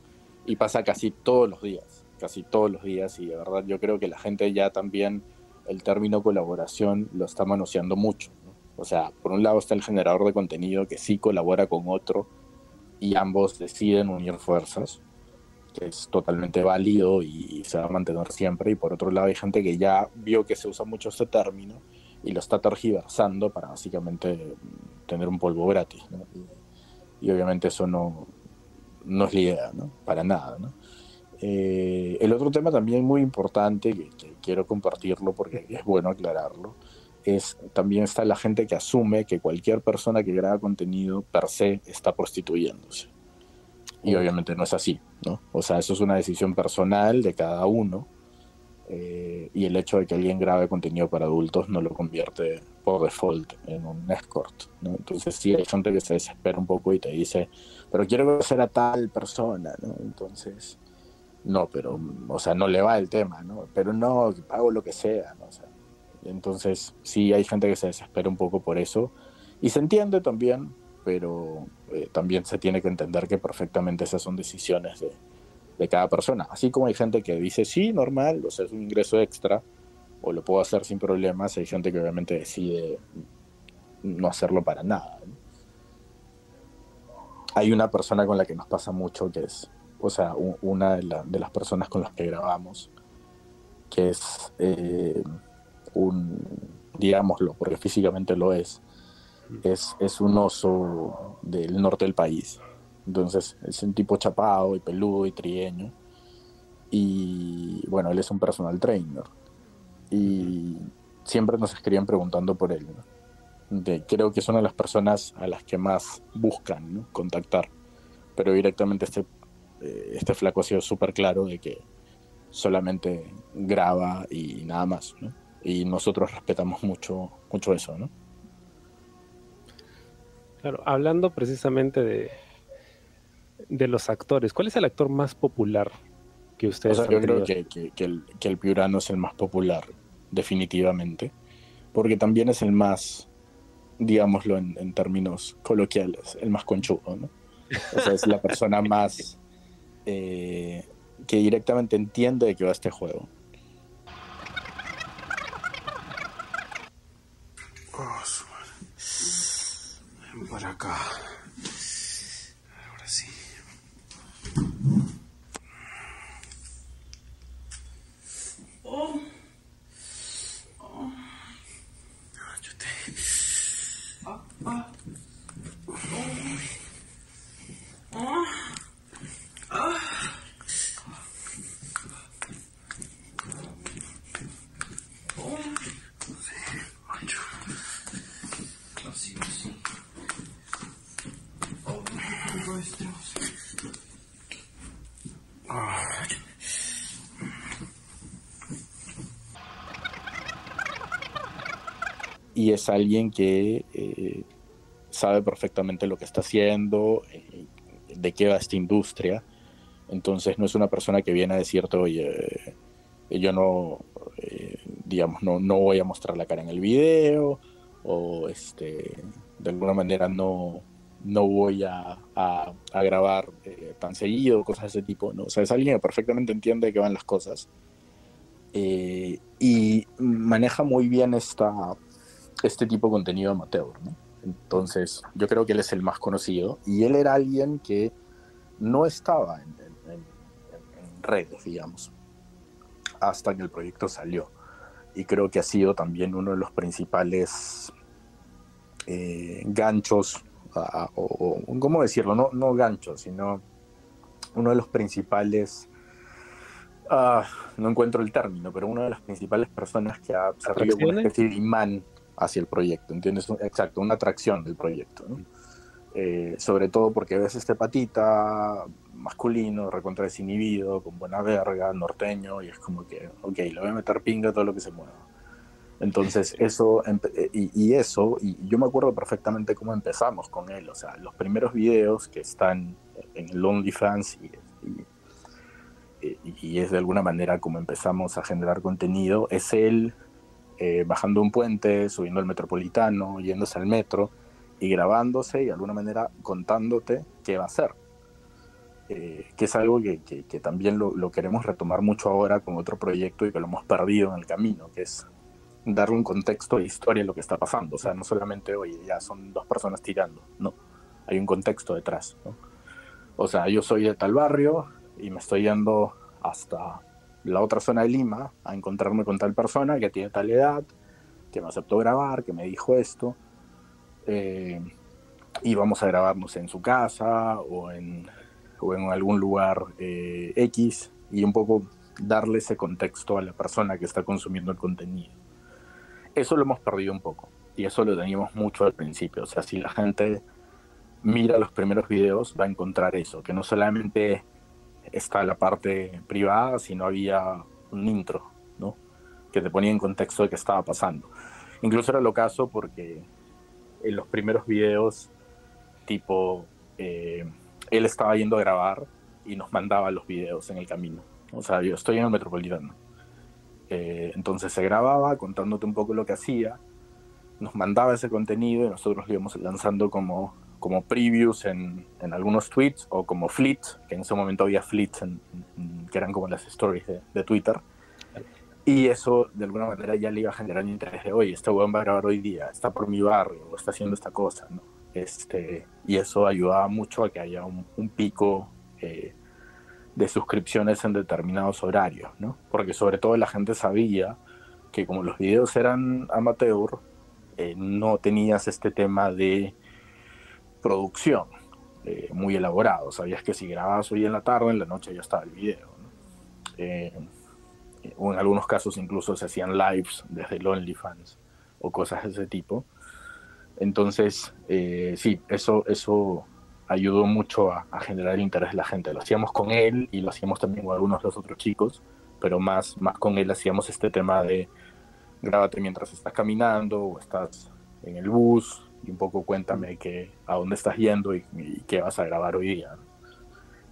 y pasa casi todos los días, casi todos los días y de verdad yo creo que la gente ya también el término colaboración lo está manoseando mucho. ¿no? O sea, por un lado está el generador de contenido que sí colabora con otro y ambos deciden unir fuerzas que es totalmente válido y se va a mantener siempre. Y por otro lado hay gente que ya vio que se usa mucho este término y lo está tergiversando para básicamente mm, tener un polvo gratis. ¿no? Y, y obviamente eso no, no es la idea, ¿no? Para nada, ¿no? Eh, el otro tema también muy importante, que, que quiero compartirlo porque es bueno aclararlo, es también está la gente que asume que cualquier persona que graba contenido per se está prostituyéndose. Y obviamente no es así, ¿no? O sea, eso es una decisión personal de cada uno. Eh, y el hecho de que alguien grabe contenido para adultos no lo convierte por default en un escort, ¿no? Entonces sí hay gente que se desespera un poco y te dice, pero quiero conocer a tal persona, ¿no? Entonces, no, pero, o sea, no le va el tema, ¿no? Pero no, pago lo que sea, ¿no? Entonces sí hay gente que se desespera un poco por eso. Y se entiende también, pero eh, también se tiene que entender que perfectamente esas son decisiones de, de cada persona. Así como hay gente que dice, sí, normal, o sea, es un ingreso extra, o lo puedo hacer sin problemas, hay gente que obviamente decide no hacerlo para nada. Hay una persona con la que nos pasa mucho, que es, o sea, una de, la- de las personas con las que grabamos, que es eh, un, digámoslo, porque físicamente lo es, es, es un oso del norte del país. Entonces es un tipo chapado y peludo y trieño. Y bueno, él es un personal trainer. Y siempre nos escribían preguntando por él. creo que es una de las personas a las que más buscan contactar. Pero directamente este, eh, este flaco ha sido súper claro de que solamente graba y nada más. Y nosotros respetamos mucho, mucho eso, ¿no? Claro, hablando precisamente de, de los actores, ¿cuál es el actor más popular que O ustedes sea, han yo creo que, que- que el, que el piurano es el más popular, definitivamente, porque también es el más, digámoslo en, en términos coloquiales, el más conchudo, ¿no? O sea, es la persona más eh, que directamente entiende de qué va este juego. Oh, para acá. Y es alguien que eh, sabe perfectamente lo que está haciendo, eh, de qué va esta industria. Entonces no es una persona que viene a decirte, oye, eh, yo no, digamos, no, no voy a mostrar la cara en el video, o este, de alguna manera no, no voy a, grabar tan seguido, cosas de ese tipo. ¿no? O sea, es alguien que perfectamente entiende de qué van las cosas. Y maneja muy bien esta, este tipo de contenido amateur. ¿no? Entonces, yo creo que él es el más conocido y él era alguien que no estaba en, redes, digamos, hasta que el proyecto salió. Y creo que ha sido también uno de los principales eh, ganchos, o, ¿cómo decirlo? No, no ganchos, sino uno de los principales, ah, no encuentro el término, pero una de las principales personas que ha servido como una especie de imán hacia el proyecto, ¿entiendes? Exacto, una atracción del proyecto, eh, sobre todo porque ves este patita masculino, recontra desinhibido, con buena verga, norteño, y es como que, ok, le voy a meter pinga a todo lo que se mueva. Entonces, eso, eh, y, eso, y yo me acuerdo perfectamente cómo empezamos con él, o sea, los primeros videos que están en el OnlyFans y, y, es de alguna manera como empezamos a generar contenido, es él eh, bajando un puente, subiendo al metropolitano, yéndose al metro y grabándose y de alguna manera contándote qué va a hacer. Eh, que es algo que, que, también lo, lo, queremos retomar mucho ahora con otro proyecto y que lo hemos perdido en el camino, que es darle un contexto de historia a lo que está pasando. O sea, no solamente, oye, ya son dos personas tirando, no, hay un contexto detrás. O sea, yo soy de tal barrio y me estoy yendo hasta la otra zona de Lima a encontrarme con tal persona que tiene tal edad, que me aceptó grabar, que me dijo esto. Eh, y vamos a grabarnos en su casa o en, o en algún lugar eh, X y un poco darle ese contexto a la persona que está consumiendo el contenido. Eso lo hemos perdido un poco y eso lo teníamos mucho al principio. O sea, si la gente mira los primeros videos va a encontrar eso, que no solamente está la parte privada, si no había un intro, ¿no? Que te ponía en contexto de qué estaba pasando. Incluso era lo caso porque en los primeros videos, tipo, eh, él estaba yendo a grabar y nos mandaba los videos en el camino. O sea, yo estoy en el Metropolitano. Eh, entonces se grababa contándote un poco lo que hacía, nos mandaba ese contenido y nosotros lo íbamos lanzando como como previews en, en, algunos tweets o como fleets, que en ese momento había fleets que eran como las stories de, Twitter. Y eso de alguna manera ya le iba a generar interés de, oye, este weón va a grabar hoy día, está por mi barrio, o está haciendo esta cosa, ¿no? Este, y eso ayudaba mucho a que haya un, pico eh, de suscripciones en determinados horarios, ¿no? Porque sobre todo la gente sabía que como los videos eran amateur, eh, no tenías este tema de producción eh, muy elaborado. Sabías que si grababas hoy en la tarde, en la noche ya estaba el video. Eh, o en algunos casos incluso se hacían lives desde el OnlyFans o cosas de ese tipo. Entonces, eh, sí, eso, eso ayudó mucho a, generar interés de la gente. Lo hacíamos con él y lo hacíamos también con algunos de los otros chicos, pero más, más con él hacíamos este tema de grábate mientras estás caminando o estás en el bus y un poco cuéntame que, a dónde estás yendo y, qué vas a grabar hoy día.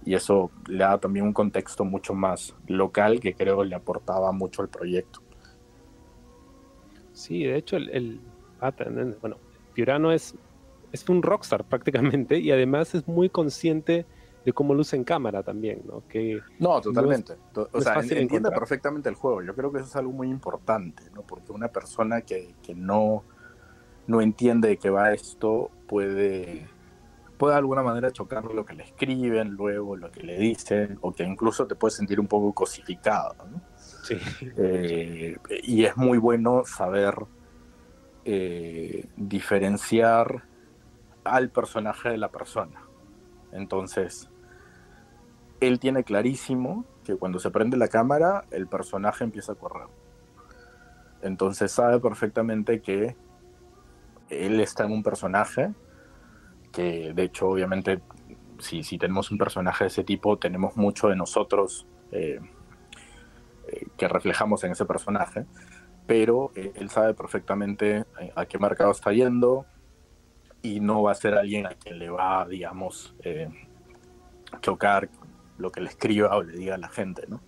Y eso le da también un contexto mucho más local que creo le aportaba mucho al proyecto. Sí, de hecho, el, el bueno, Fiorano es, es un rockstar prácticamente y además es muy consciente de cómo luce en cámara también, ¿no? Que no, totalmente. o sea, entiende perfectamente el juego. Yo creo que eso es algo muy importante, ¿no? Porque una persona que, que no no entiende de qué va esto, puede, puede de alguna manera chocar lo que le escriben, luego lo que le dicen, o que incluso te puede sentir un poco cosificado. Sí. Eh, y es muy bueno saber eh, diferenciar al personaje de la persona. Entonces, él tiene clarísimo que cuando se prende la cámara, el personaje empieza a correr. Entonces sabe perfectamente que él está en un personaje que de hecho obviamente si, si tenemos un personaje de ese tipo tenemos mucho de nosotros eh, eh, que reflejamos en ese personaje pero eh, él sabe perfectamente a qué mercado está yendo y no va a ser alguien a quien le va digamos chocar lo que le escriba o le diga a la gente no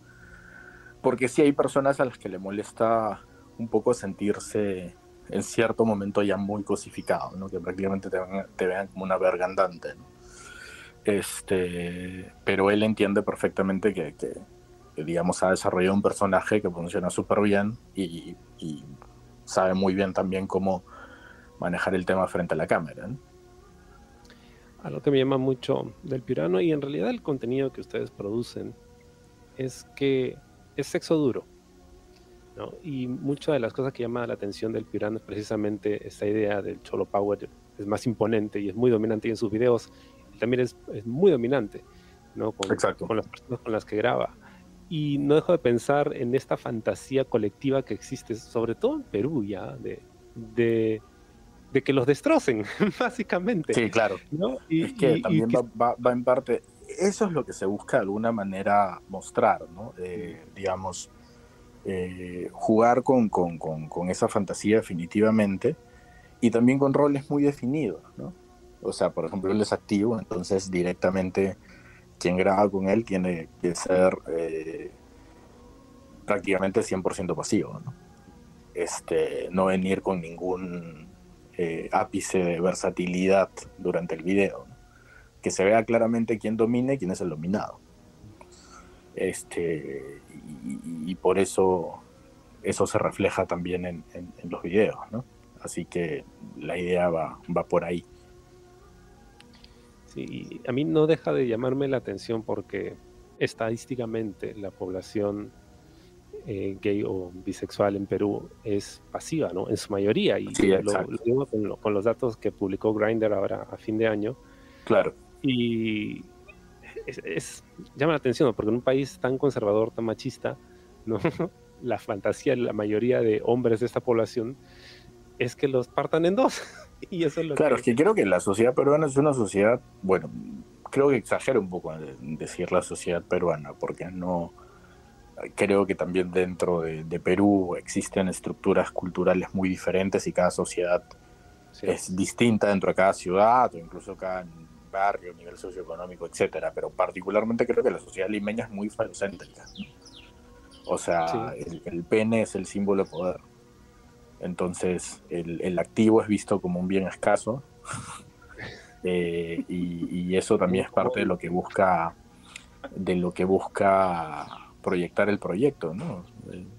porque sí hay personas a las que le molesta un poco sentirse en cierto momento ya muy cosificado, ¿no? que prácticamente te, vean como una verga andante. Este, pero él entiende perfectamente que, digamos, ha desarrollado un personaje que funciona súper bien y, sabe muy bien también cómo manejar el tema frente a la cámara. ¿no? A lo que me llama mucho del Piurano y en realidad el contenido que ustedes producen es que es sexo duro. ¿No? Y muchas de las cosas que llama la atención del Piurano es precisamente esta idea del Cholo Power. Es más imponente y es muy dominante y en sus videos. También es, es muy dominante ¿no? Con, Exacto. con las personas con las que graba. Y no dejo de pensar en esta fantasía colectiva que existe, sobre todo en Perú ya, de, de, de que los destrocen, básicamente. Sí, claro. ¿no? Y, es que y- y también que- va, va- va en parte, eso es lo que se busca de alguna manera mostrar, ¿no? Eh, digamos, eh, jugar con, con- con- con esa fantasía definitivamente y también con roles muy definidos, ¿no? O sea, por ejemplo, él es activo, entonces directamente quien graba con él tiene que ser eh, prácticamente 100% pasivo, ¿no? Este, no venir con ningún eh, ápice de versatilidad durante el video. ¿no? Que se vea claramente quién domina y quién es el dominado. Este, y, por eso eso se refleja también en, en- en los videos. ¿no? Así que la idea va, va por ahí. Sí, a mí no deja de llamarme la atención porque estadísticamente la población eh, gay o bisexual en Perú es pasiva, ¿no? En su mayoría. Y Sí, lo, digo con, lo- con los datos que publicó Grindr ahora a fin de año. Claro, Y es, es- llama la atención, porque en un país tan conservador, tan machista, ¿no? la fantasía de la mayoría de hombres de esta población es que los partan en dos. y eso es lo claro, que... es que creo que la sociedad peruana es una sociedad, bueno, creo que exagero un poco en decir la sociedad peruana, porque no, creo que también dentro de, de Perú existen estructuras culturales muy diferentes y cada sociedad sí. es distinta dentro de cada ciudad o incluso cada barrio, nivel socioeconómico, etcétera. Pero particularmente creo que la sociedad limeña es muy falocéntrica. ¿no? O sea, Sí. el, el pene es el símbolo de poder. Entonces, el, el activo es visto como un bien escaso. Eh, y, y eso también es parte de lo que busca de lo que busca proyectar el proyecto, ¿no?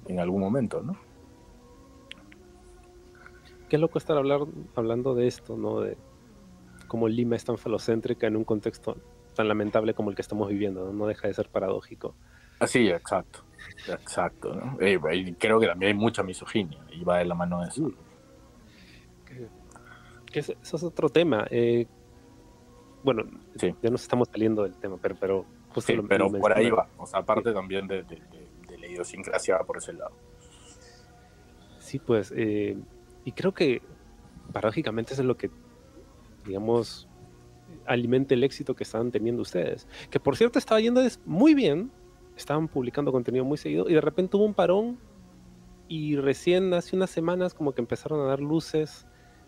En algún momento, ¿no? Qué loco estar hablar, hablando de esto, ¿no? De cómo Lima es tan falocéntrica en un contexto tan lamentable como el que estamos viviendo, ¿no? No deja de ser paradójico. Sí, exacto. Exacto, ¿no? Eh, creo que también hay mucha misoginia y va de la mano de eso. Que- que ese- eso es otro tema. eh, bueno, Sí. ya nos estamos saliendo del tema, pero, pero justo Sí, lo- pero lo por ahí va. O sea, aparte también de, de- de- de la idiosincrasia por ese lado. Sí, pues, eh, y creo que paradójicamente eso es lo que, digamos, alimenta el éxito que estaban teniendo ustedes. Que por cierto estaba yendo muy bien, estaban publicando contenido muy seguido y de repente hubo un parón y recién hace unas semanas como que empezaron a dar luces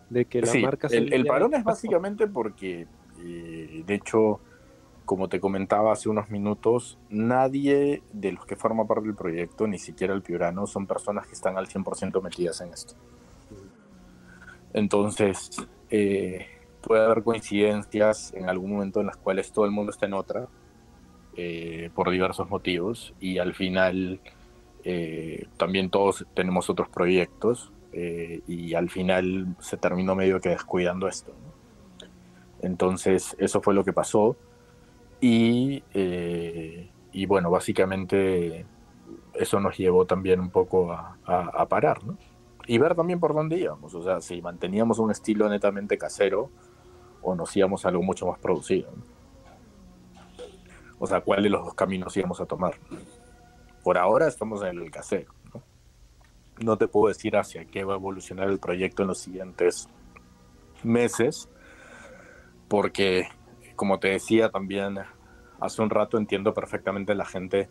de que la Sí, marca... el, el salía- parón es básicamente porque, eh, de hecho, como te comentaba hace unos minutos, nadie de los que forma parte del proyecto, ni siquiera el Piurano, son personas que están al 100% metidas en esto. Entonces, eh, puede haber coincidencias en algún momento en las cuales todo el mundo está en otra, eh, por diversos motivos, y al final eh, también todos tenemos otros proyectos, eh, y al final se terminó medio que descuidando esto. Entonces, eso fue lo que pasó, y, y bueno, básicamente eso nos llevó también un poco a- a parar, ¿no? Y ver también por dónde íbamos, o sea, si manteníamos un estilo netamente casero o nos íbamos a algo mucho más producido. O sea, ¿cuál de los dos caminos íbamos a tomar? Por ahora estamos en el casero. ¿no? No te puedo decir hacia qué va a evolucionar el proyecto en los siguientes meses, porque, como te decía también hace un rato, entiendo perfectamente la gente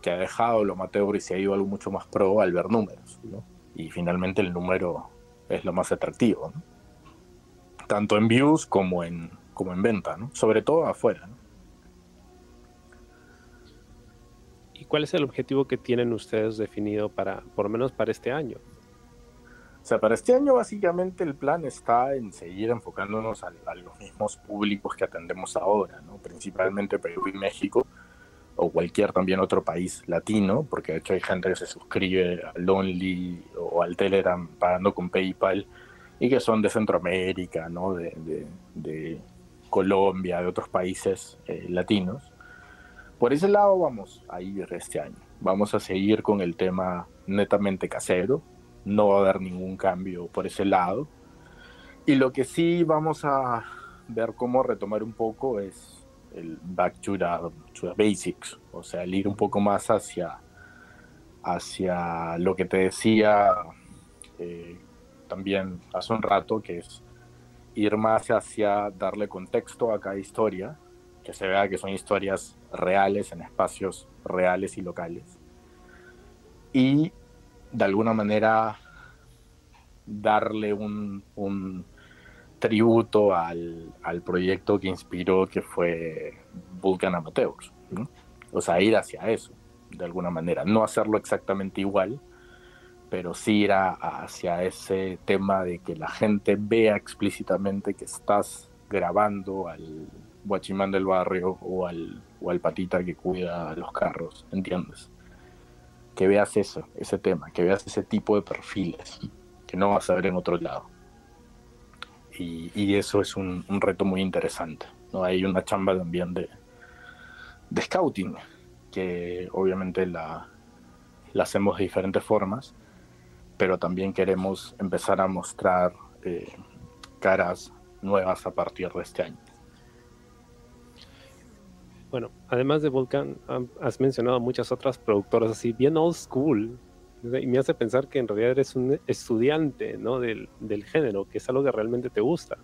que ha dejado lo amateur y se ha ido algo mucho más pro al ver números. ¿no? Y finalmente el número es lo más atractivo, ¿no? Tanto en views como en, como en venta, ¿no? sobre todo afuera. ¿no? ¿Y cuál es el objetivo que tienen ustedes definido para, por lo menos para este año? O sea, para este año básicamente el plan está en seguir enfocándonos a, a los mismos públicos que atendemos ahora, ¿no? principalmente Perú y México. o cualquier también otro país latino, porque de hecho hay gente que se suscribe al Only o al Telegram pagando con PayPal y que son de Centroamérica, ¿no? de, Colombia, de otros países eh, latinos. Por ese lado vamos a ir este año. Vamos a seguir con el tema netamente casero. No va a haber ningún cambio por ese lado. Y lo que sí vamos a ver cómo retomar un poco es el back to the, basics, o sea, el ir un poco más hacia, hacia lo que te decía eh, también hace un rato, que es ir más hacia darle contexto a cada historia, que se vea que son historias reales en espacios reales y locales. Y de alguna manera darle un, tributo al, al, proyecto que inspiró, que fue Vulcan Amateurs. O sea, ir hacia eso, de alguna manera. No hacerlo exactamente igual, pero sí ir hacia ese tema de que la gente vea explícitamente que estás grabando al guachimán del barrio o al, o al patita que cuida los carros, ¿entiendes? Que veas eso, ese tema, que veas ese tipo de perfiles que no vas a ver en otro lado. Y, eso es un, reto muy interesante. ¿no? Hay una chamba también de, de scouting, que obviamente la, la hacemos de diferentes formas, pero también queremos empezar a mostrar eh, caras nuevas a partir de este año. Bueno, además de Vulcan, has mencionado muchas otras productoras así, bien old school, y me hace pensar que en realidad eres un estudiante ¿no? del, del género, que es algo que realmente te gusta.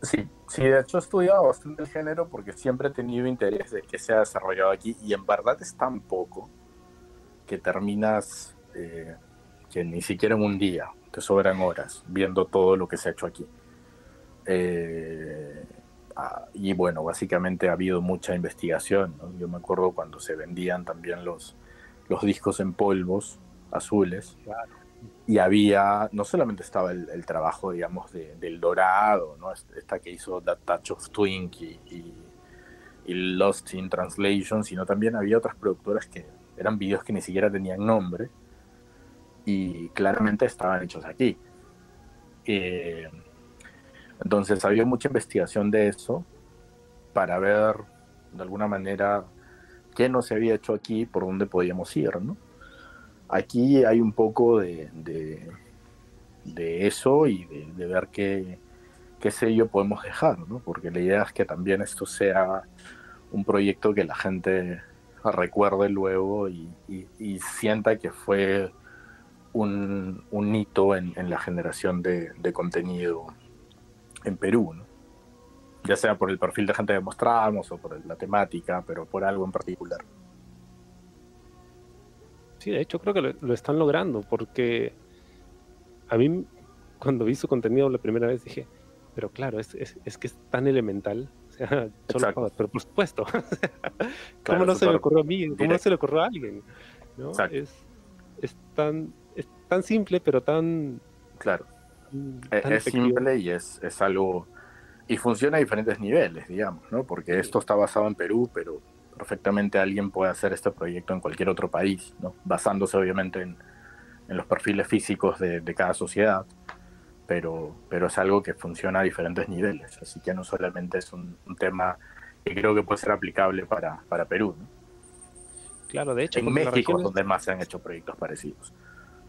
Sí, sí, de hecho he estudiado bastante el género porque siempre he tenido interés de que se ha desarrollado aquí y en verdad es tan poco que terminas eh, que ni siquiera en un día te sobran horas viendo todo lo que se ha hecho aquí. Eh, ah, y bueno, básicamente ha habido mucha investigación. Yo me acuerdo cuando se vendían también los, los discos en polvos azules. Y había, no solamente estaba el, trabajo, digamos, del Dorado, ¿no? esta que hizo That Touch of Twink y, Lost in Translation, sino también había otras productoras que eran videos que ni siquiera tenían nombre y claramente estaban hechos aquí. Eh, entonces había mucha investigación de eso para ver de alguna manera qué no se había hecho aquí, por dónde podíamos ir, ¿no? Aquí hay un poco de, de, eso y de, ver qué, qué, sello podemos dejar, ¿no? Porque la idea es que también esto sea un proyecto que la gente recuerde luego y, sienta que fue un, un hito en, en, la generación de, de contenido en Perú, ¿no? ya sea por el perfil de gente que mostramos o por la temática, pero por algo en particular. Sí, de hecho creo que lo, están logrando, porque a mí cuando vi su contenido la primera vez dije, pero claro, es, es, que es tan elemental. O sea, solo, pero por supuesto. ¿Cómo no se le ocurrió a mí? ¿Cómo no se le ocurrió a alguien? ¿no? Es, es, tan, es tan simple, pero tan... Claro. es, simple y es, es algo y funciona a diferentes niveles, digamos, ¿no? Porque esto está basado en Perú, pero perfectamente alguien puede hacer este proyecto en cualquier otro país, ¿no? Basándose obviamente en, los perfiles físicos de, cada sociedad, pero, pero es algo que funciona a diferentes niveles, así que no solamente es un, tema que creo que puede ser aplicable para, para Perú, ¿no? Claro, de hecho. En México es donde más se han hecho proyectos parecidos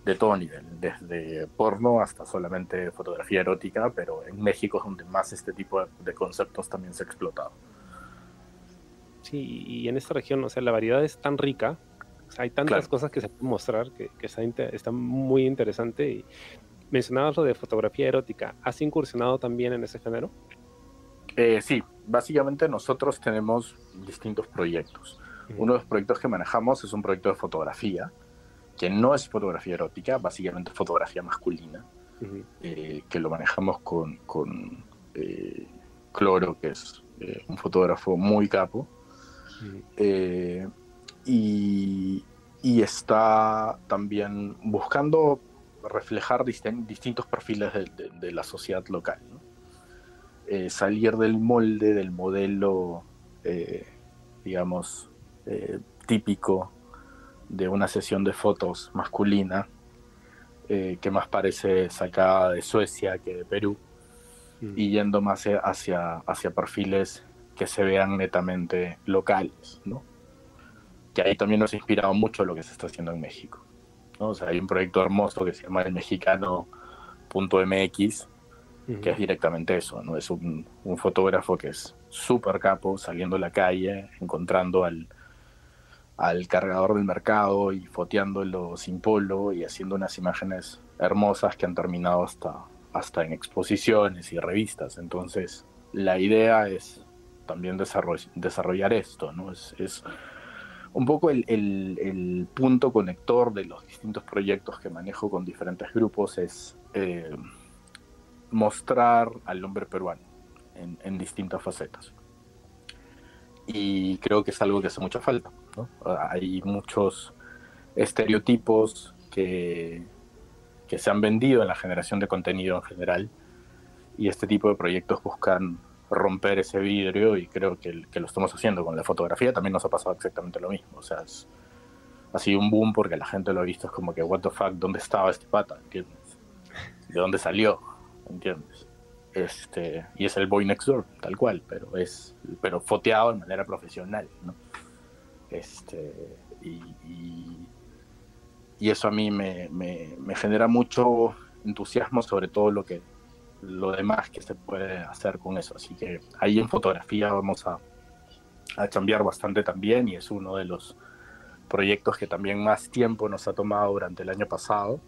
de todo nivel, desde porno hasta solamente fotografía erótica, pero en México es donde más este tipo de, conceptos también se ha explotado. Sí, y en esta región, o sea, la variedad es tan rica, hay tantas cosas que se pueden mostrar que, está, muy interesante. Y mencionabas lo de fotografía erótica, ¿has incursionado también en ese género? Eh, sí, básicamente nosotros tenemos distintos proyectos. Uno de los proyectos que manejamos es un proyecto de fotografía, que no es fotografía erótica, básicamente fotografía masculina, eh, que lo manejamos con, con eh, Cloro, que es eh, un fotógrafo muy capo, y, y, está también buscando reflejar distintos perfiles de, la sociedad local, salir del molde, del modelo digamos, típico de una sesión de fotos masculina, eh, que más parece sacada de Suecia que de Perú, Mm. y yendo más hacia, hacia perfiles que se vean netamente locales, ¿no? Que ahí también nos ha inspirado mucho lo que se está haciendo en México. ¿no? O sea, hay un proyecto hermoso que se llama el mexicano.mx, que es directamente eso, ¿no? Es un, un fotógrafo que es súper capo, saliendo a la calle, encontrando al, al cargador del mercado y foteándolo sin polo y haciendo unas imágenes hermosas que han terminado hasta, hasta en exposiciones y revistas. Entonces, la idea es también desarroll- desarrollar esto, ¿no? Es, es un poco el, el- punto conector de los distintos proyectos que manejo con diferentes grupos, es eh, mostrar al hombre peruano en distintas facetas. Y creo que es algo que hace mucha falta. ¿no? Hay muchos estereotipos que, que se han vendido en la generación de contenido en general y este tipo de proyectos buscan romper ese vidrio y creo que, que lo estamos haciendo con la fotografía también nos ha pasado exactamente lo mismo o sea es, ha sido un boom porque la gente lo ha visto es como que what the fuck dónde estaba este pata ¿entiendes? de dónde salió ¿entiendes? Este y es el boy next door tal cual pero es pero foteado de manera profesional ¿no? este y, y, y eso a mí me, me, me genera mucho entusiasmo sobre todo lo que lo demás que se puede hacer con eso. Así que ahí en fotografía vamos a, a cambiar bastante también y es uno de los proyectos que también más tiempo nos ha tomado durante el año pasado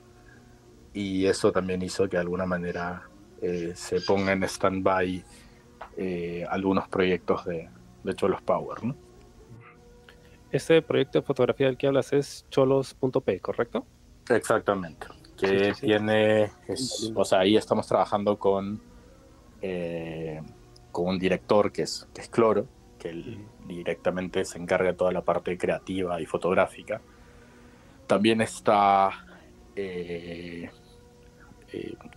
y eso también hizo que de alguna manera eh, se ponga en stand-by eh, algunos proyectos de, de Cholos Power. ¿no? Este proyecto de fotografía del que hablas es cholos.p, ¿correcto? Exactamente. Que Sí, sí, sí. tiene, es- o sea, ahí estamos trabajando con, eh, con un director que es, que es Cloro, que él directamente se encarga de toda la parte creativa y fotográfica. También está, eh,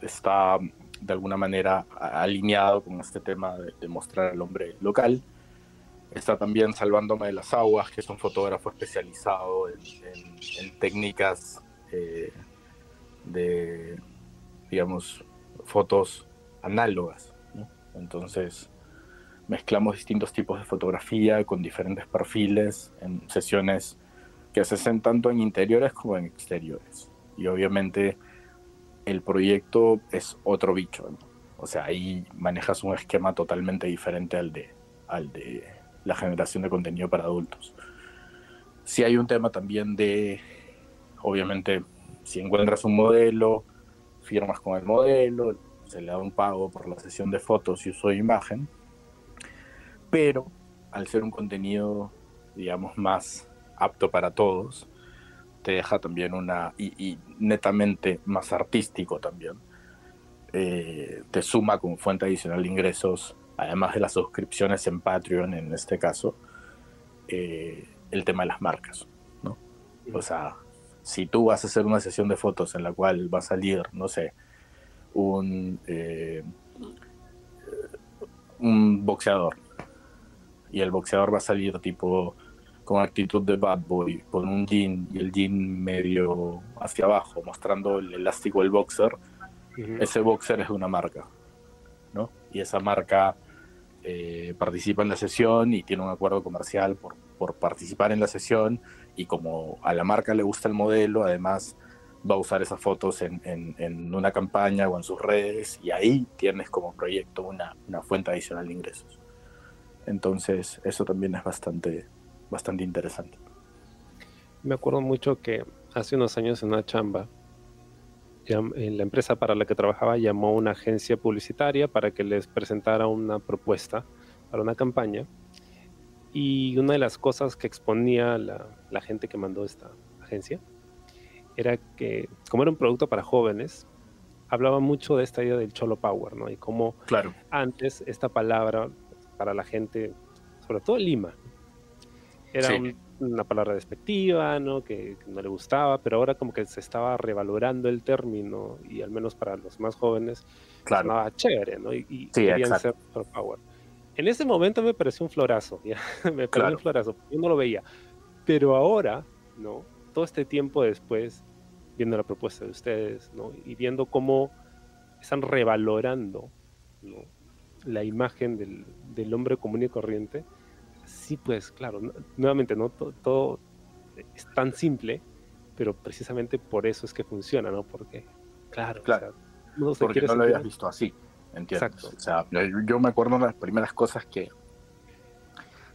está de alguna manera alineado con este tema de, mostrar al hombre local. Está también Salvándome de las Aguas, que es un fotógrafo especializado en, técnicas eh, de, digamos, fotos análogas. Entonces, mezclamos distintos tipos de fotografía con diferentes perfiles en sesiones que se hacen tanto en interiores como en exteriores. Y obviamente el proyecto es otro bicho. ¿no? O sea, ahí manejas un esquema totalmente diferente al de, al de la generación de contenido para adultos. Si hay un tema también de, obviamente, si encuentras un modelo, firmas con el modelo, se le da un pago por la sesión de fotos y uso de imagen, pero al ser un contenido, digamos, más apto para todos, te deja también una, y, y netamente más artístico también, eh, te suma como fuente adicional de ingresos, además de las suscripciones en Patreon en este caso, eh, el tema de las marcas, ¿no? O sea, si tú vas a hacer una sesión de fotos en la cual va a salir, no sé, un, eh, un boxeador, y el boxeador va a salir tipo con actitud de bad boy, con un jean y el jean medio hacia abajo, mostrando el elástico del boxer, Ujú. ese boxer es de una marca, ¿no? Y esa marca eh, participa en la sesión y tiene un acuerdo comercial por, por participar en la sesión y como a la marca le gusta el modelo, además va a usar esas fotos en, en- en una campaña o en sus redes y ahí tienes como proyecto una, una fuente adicional de ingresos. Entonces eso también es bastante, bastante interesante. Me acuerdo mucho que hace unos años en una chamba, en la empresa para la que trabajaba llamó a una agencia publicitaria para que les presentara una propuesta para una campaña. Y una de las cosas que exponía la, la gente que mandó esta agencia era que, como era un producto para jóvenes, hablaba mucho de esta idea del cholo power, ¿no? Y cómo Claro, antes esta palabra para la gente, sobre todo en Lima, era Sí. un- una palabra despectiva, ¿no? Que, que no le gustaba, pero ahora como que se estaba revalorando el término y al menos para los más jóvenes claro. sonaba chévere, ¿no? Y, y Sí, querían exacto. ser power. en ese momento me pareció un florazo, ¿ya? me pareció un florazo, yo no lo veía. Pero ahora, ¿no? Todo este tiempo después, viendo la propuesta de ustedes, ¿no? Y viendo cómo están revalorando la imagen del, del, hombre común y corriente, sí, pues claro, nuevamente, ¿no? Todo, es tan simple, pero precisamente por eso es que funciona, ¿no? Porque, claro, claro. no porque no lo habías visto así, ¿entiendes? Exacto. O sea, yo me acuerdo de las primeras cosas que,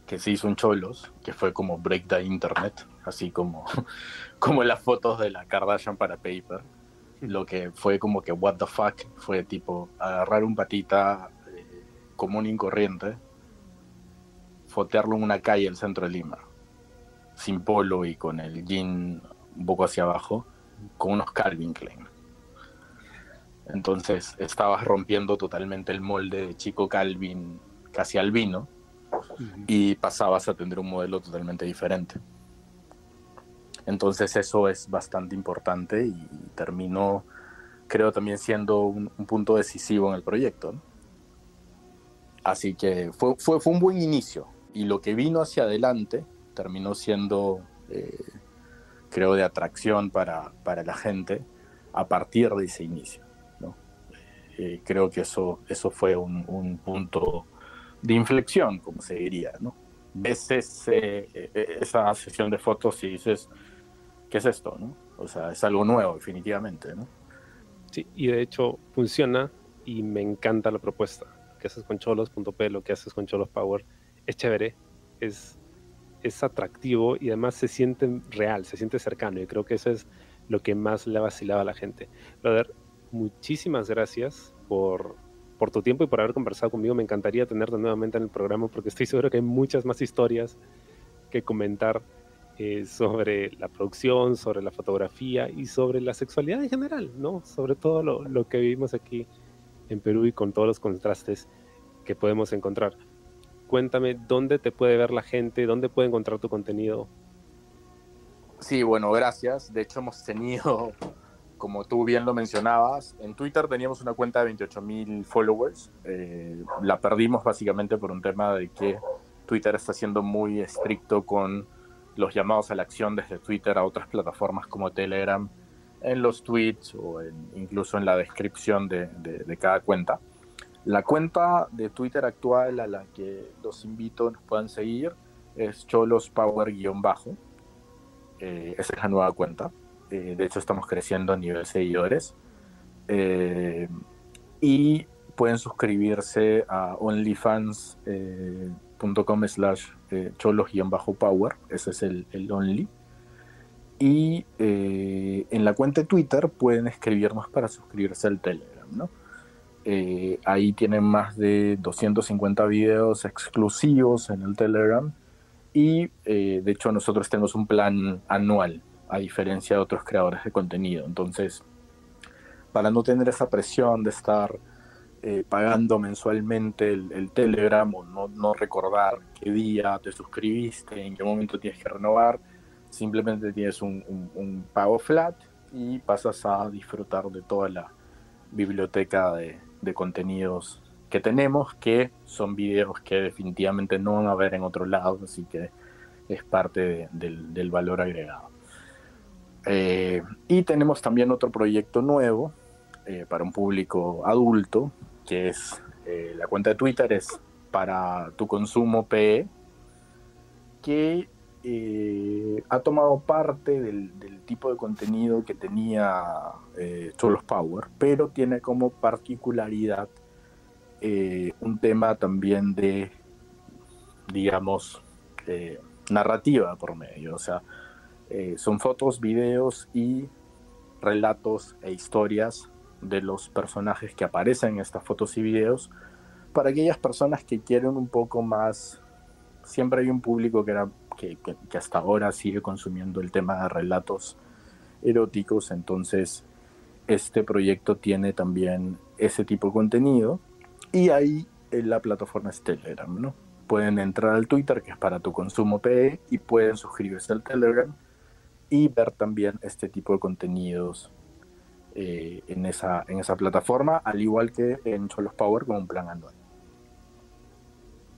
que se hizo en Cholos, que fue como break the internet, así como, como las fotos de la Kardashian para Paper. Lo que fue como que what the fuck fue tipo agarrar un patita eh, común y corriente, fotearlo en una calle el centro de Lima, sin polo y con el jean un poco hacia abajo, con unos Calvin Klein. Entonces estabas rompiendo totalmente el molde de chico Calvin casi albino y pasabas a tener un modelo totalmente diferente. Entonces eso es bastante importante y terminó, creo, también siendo un, punto decisivo en el proyecto. Así que fue, fue, fue, un buen inicio y lo que vino hacia adelante terminó siendo, eh, creo, de atracción para, para, la gente a partir de ese inicio. Eh, creo que eso, eso fue un, un punto de inflexión, como se diría, ¿no? Ves ese, e, esa sesión de fotos y dices, ¿qué es esto, no? O sea, es algo nuevo, definitivamente, ¿no? Sí, y de hecho funciona y me encanta la propuesta. Que haces con cholos.p, lo que haces con cholos power, es chévere, es, es atractivo y además se siente real, se siente cercano y creo que eso es lo que más le ha vacilado a la gente. Brother, muchísimas gracias por por tu tiempo y por haber conversado conmigo. Me encantaría tenerte nuevamente en el programa porque estoy seguro que hay muchas más historias que comentar eh, sobre la producción, sobre la fotografía y sobre la sexualidad en general, ¿no? Sobre todo lo, lo que vivimos aquí en Perú y con todos los contrastes que podemos encontrar. Cuéntame dónde te puede ver la gente, dónde puede encontrar tu contenido. Sí, bueno, gracias. De hecho, hemos tenido como tú bien lo mencionabas, en Twitter teníamos una cuenta de 28 mil followers. Eh, la perdimos básicamente por un tema de que Twitter está siendo muy estricto con los llamados a la acción desde Twitter a otras plataformas como Telegram, en los tweets o incluso en la descripción de, cada cuenta. La cuenta de Twitter actual a la que los invito nos puedan seguir es cholospower-bajo. Eh, esa es la nueva cuenta. Eh, de hecho, estamos creciendo a nivel seguidores. Eh, y pueden suscribirse a onlyfans.com slash cholos-power. Ese es el, el only. Y en la cuenta de Twitter pueden escribirnos para suscribirse al Telegram, ¿no? Ahí tienen más de 250 videos exclusivos en el Telegram y de hecho nosotros tenemos un plan anual a diferencia de otros creadores de contenido. Entonces, para no tener esa presión de estar eh, pagando mensualmente el, Telegram o no, recordar qué día te suscribiste, en qué momento tienes que renovar, simplemente tienes un, pago flat y pasas a disfrutar de toda la biblioteca de, contenidos que tenemos, que son videos que definitivamente no van a ver en otro lado, así que es parte del valor agregado. Eh, y tenemos también otro proyecto nuevo eh, para un público adulto, que es eh, la cuenta de Twitter, es para tu consumo PE, que ha tomado parte del, tipo de contenido que tenía Cholos Power, pero tiene como particularidad un tema también de, digamos, narrativa por medio. O sea, eh, son fotos, videos y relatos e historias de los personajes que aparecen en estas fotos y videos para aquellas personas que quieren un poco más siempre hay un público que, era, que, hasta ahora sigue consumiendo el tema de relatos eróticos entonces este proyecto tiene también ese tipo de contenido y ahí en la plataforma es Telegram ¿no? pueden entrar al Twitter que es para tu consumo PE y pueden suscribirse al Telegram y ver también este tipo de contenidos eh, en, esa, en esa plataforma, al igual que en Cholos Power con un plan anual.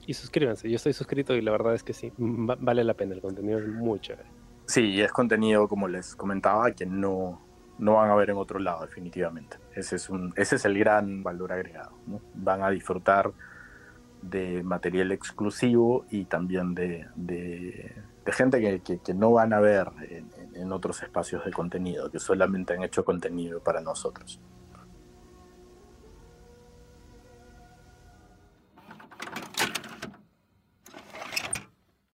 Y suscríbanse, yo estoy suscrito y la verdad es que sí, vale la pena, el contenido es muy chévere. Sí, es contenido, como les comentaba, que no, no van a ver en otro lado, definitivamente. Ese es, un, ese es el gran valor agregado. Van a disfrutar de material exclusivo y también de, de, gente que, que, no van a ver en, otros espacios de contenido, que solamente han hecho contenido para nosotros.